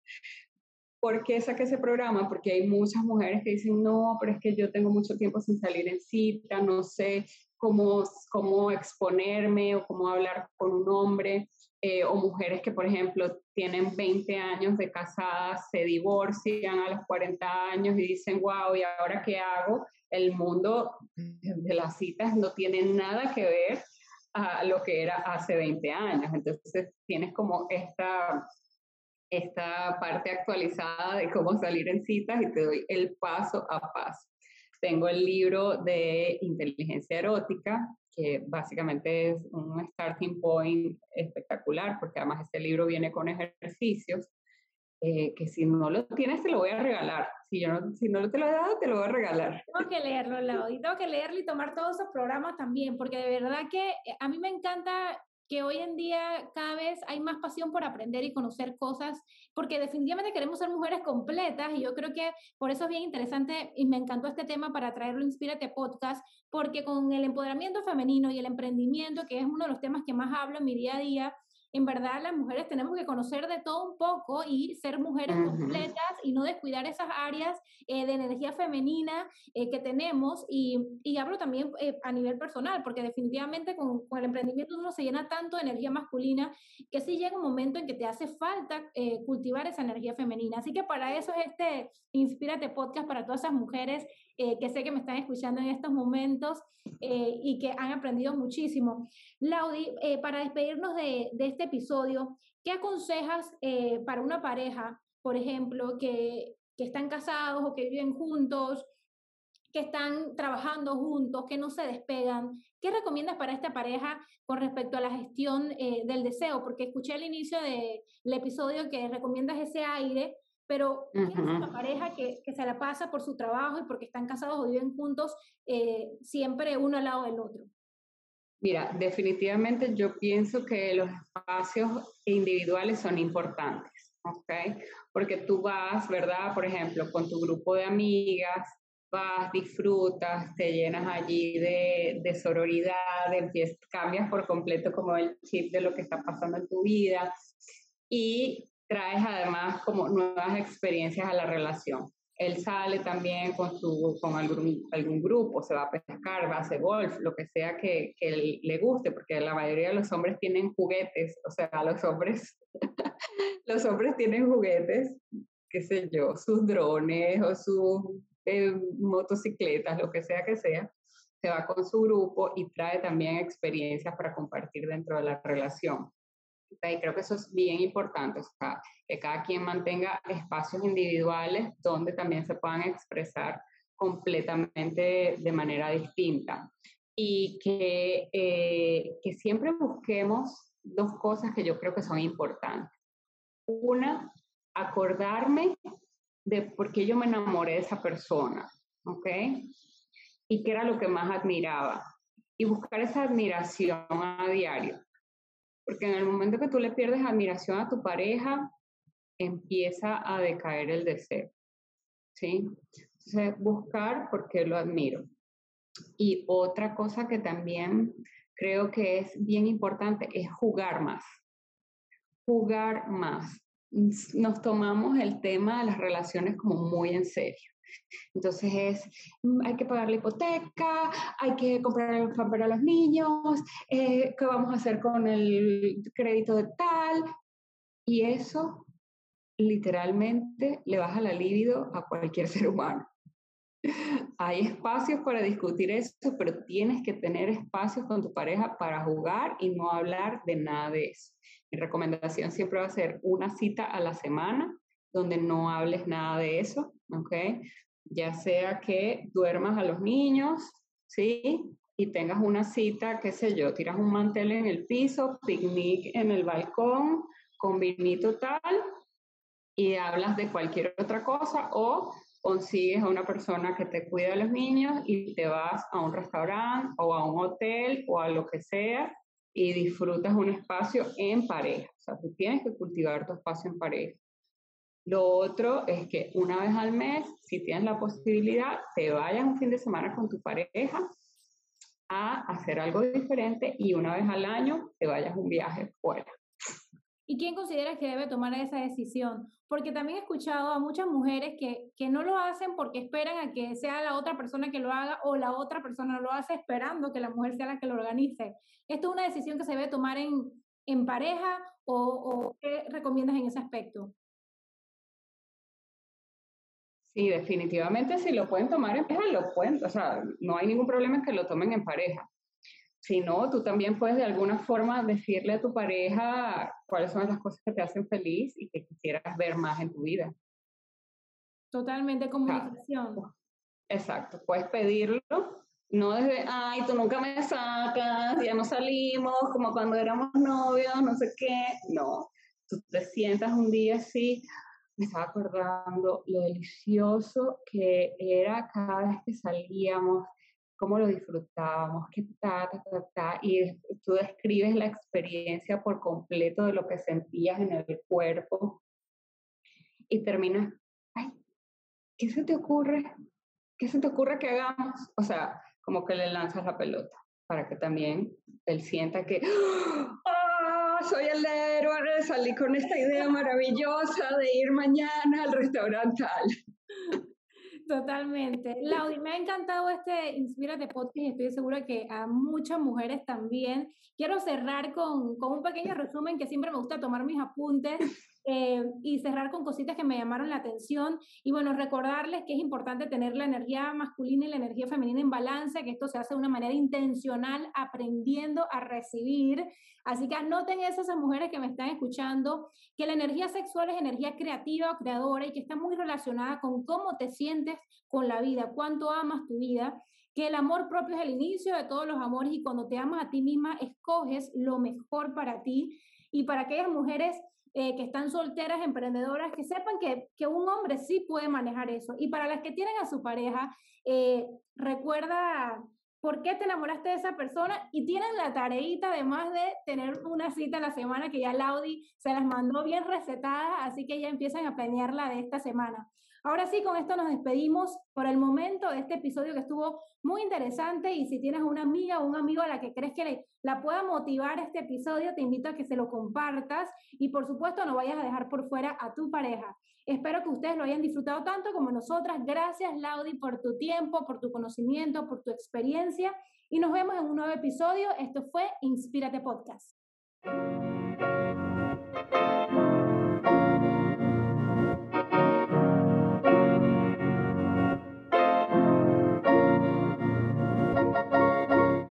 ¿Por qué saqué ese programa? Porque hay muchas mujeres que dicen, no, pero es que yo tengo mucho tiempo sin salir en cita, no sé cómo, cómo exponerme o cómo hablar con un hombre. Eh, o mujeres que, por ejemplo, tienen 20 años de casadas, se divorcian a los 40 años y dicen, wow, ¿y ahora qué hago? El mundo de las citas no tiene nada que ver a lo que era hace 20 años. Entonces tienes como esta, esta parte actualizada de cómo salir en citas y te doy el paso a paso. Tengo el libro de inteligencia erótica, que básicamente es un starting point espectacular, porque además este libro viene con ejercicios, eh, que si no lo tienes te lo voy a regalar. Si, yo no, si no te lo he dado, te lo voy a regalar. Tengo que leerlo, Lau, y tengo que leerlo y tomar todos esos programas también, porque de verdad que eh, a mí me encanta que hoy en día cada vez hay más pasión por aprender y conocer cosas, porque definitivamente queremos ser mujeres completas y yo creo que por eso es bien interesante y me encantó este tema para traerlo Inspírate Podcast, porque con el empoderamiento femenino y el emprendimiento, que es uno de los temas que más hablo en mi día a día, en verdad las mujeres tenemos que conocer de todo un poco y ser mujeres completas y no descuidar esas áreas eh, de energía femenina eh, que tenemos. Y, y hablo también eh, a nivel personal, porque definitivamente con, con, el emprendimiento uno se llena tanto de energía masculina que sí llega un momento en que te hace falta cultivar esa energía femenina. Así que para eso es este Inspírate Podcast para todas esas mujeres que sé que me están escuchando en estos momentos y que han aprendido muchísimo. Laudi, para despedirnos de, de este episodio, ¿qué aconsejas eh, para una pareja, por ejemplo, que, que están casados o que viven juntos, que están trabajando juntos, que no se despegan. ¿Qué recomiendas para esta pareja con respecto a la gestión eh, del deseo? Porque escuché al inicio del episodio que recomiendas ese aire, pero es una pareja que, que, se la pasa por su trabajo y porque están casados o viven juntos, eh, siempre uno al lado del otro? Mira, definitivamente yo pienso que los espacios individuales son importantes, ¿ok? Porque tú vas, ¿verdad? Por ejemplo, con tu grupo de amigas, vas, disfrutas, te llenas allí de, de sororidad, empiezas, cambias por completo como el chip de lo que está pasando en tu vida y traes además como nuevas experiencias a la relación él sale también con, su, con algún, algún grupo, se va a pescar, va a hacer golf, lo que sea que, que le guste, porque la mayoría de los hombres tienen juguetes, o sea, los hombres, [LAUGHS] los hombres tienen juguetes, qué sé yo, sus drones o sus eh, motocicletas, lo que sea que sea, se va con su grupo y trae también experiencias para compartir dentro de la relación. Y creo que eso es bien importante, o sea, que cada quien mantenga espacios individuales donde también se puedan expresar completamente de manera distinta. Y que, eh, que siempre busquemos dos cosas que yo creo que son importantes. Una, acordarme de por qué yo me enamoré de esa persona, ¿ok? Y qué era lo que más admiraba. Y buscar esa admiración a diario. Porque en el momento que tú le pierdes admiración a tu pareja, empieza a decaer el deseo. ¿Sí? Entonces, buscar por qué lo admiro. Y otra cosa que también creo que es bien importante es jugar más. Jugar más. Nos tomamos el tema de las relaciones como muy en serio. Entonces es, mm, hay que pagar la hipoteca, hay que comprar el fan para los niños, eh, ¿qué vamos a hacer con el crédito de tal? Y eso literalmente le baja la libido a cualquier ser humano. Hay espacios para discutir eso, pero tienes que tener espacios con tu pareja para jugar y no hablar de nada de eso. Mi recomendación siempre va a ser una cita a la semana donde no hables nada de eso, ¿ok? Ya sea que duermas a los niños, ¿sí? Y tengas una cita, qué sé yo, tiras un mantel en el piso, picnic en el balcón, con vinito tal, y hablas de cualquier otra cosa, o consigues a una persona que te cuida a los niños y te vas a un restaurante o a un hotel o a lo que sea y disfrutas un espacio en pareja. O sea, tú tienes que cultivar tu espacio en pareja. Lo otro es que una vez al mes, si tienes la posibilidad, te vayas un fin de semana con tu pareja a hacer algo diferente y una vez al año te vayas un viaje fuera. ¿Y quién considera que debe tomar esa decisión? Porque también he escuchado a muchas mujeres que, que no lo hacen porque esperan a que sea la otra persona que lo haga o la otra persona lo hace esperando que la mujer sea la que lo organice. ¿Esto es una decisión que se debe tomar en, en pareja o, o qué recomiendas en ese aspecto? Sí, definitivamente si lo pueden tomar en pareja, lo pueden, o sea, no hay ningún problema en que lo tomen en pareja. Si no, tú también puedes de alguna forma decirle a tu pareja cuáles son las cosas que te hacen feliz y que quisieras ver más en tu vida. Totalmente comunicación. Exacto, puedes pedirlo, no desde, ay, tú nunca me sacas, ya no salimos, como cuando éramos novios, no sé qué. No, tú te sientas un día así, me estaba acordando lo delicioso que era cada vez que salíamos, cómo lo disfrutábamos, qué ta, ta, ta, ta, y tú describes la experiencia por completo de lo que sentías en el cuerpo y terminas, ay, ¿qué se te ocurre? ¿Qué se te ocurre que hagamos? O sea, como que le lanzas la pelota para que también él sienta que, soy el héroe, salí con esta idea maravillosa de ir mañana al restaurante tal. Totalmente. Laudi, me ha encantado este Inspírate Podcast y estoy segura que a muchas mujeres también. Quiero cerrar con, con un pequeño resumen que siempre me gusta tomar mis apuntes eh, y cerrar con cositas que me llamaron la atención. Y bueno, recordarles que es importante tener la energía masculina y la energía femenina en balance, que esto se hace de una manera intencional, aprendiendo a recibir. Así que anoten esas mujeres que me están escuchando, que la energía sexual es energía creativa o creadora y que está muy relacionada con cómo te sientes con la vida, cuánto amas tu vida que el amor propio es el inicio de todos los amores y cuando te amas a ti misma escoges lo mejor para ti y para aquellas mujeres eh, que están solteras, emprendedoras, que sepan que, que, un hombre sí puede manejar eso. Y para las que tienen a su pareja, eh, recuerda por qué te enamoraste de esa persona y tienen la tareita además de tener una cita la semana que ya Laudi se las mandó bien recetadas, así que ya empiezan a planearla de esta semana. Ahora sí, con esto nos despedimos por el momento de este episodio que estuvo muy interesante y si tienes una amiga o un amigo a la que crees que le, la pueda motivar este episodio, te invito a que se lo compartas y por supuesto no vayas a dejar por fuera a tu pareja. Espero que ustedes lo hayan disfrutado tanto como nosotras. Gracias, Laudi, por tu tiempo, por tu conocimiento, por tu experiencia y nos vemos en un nuevo episodio. Esto fue Inspírate Podcast.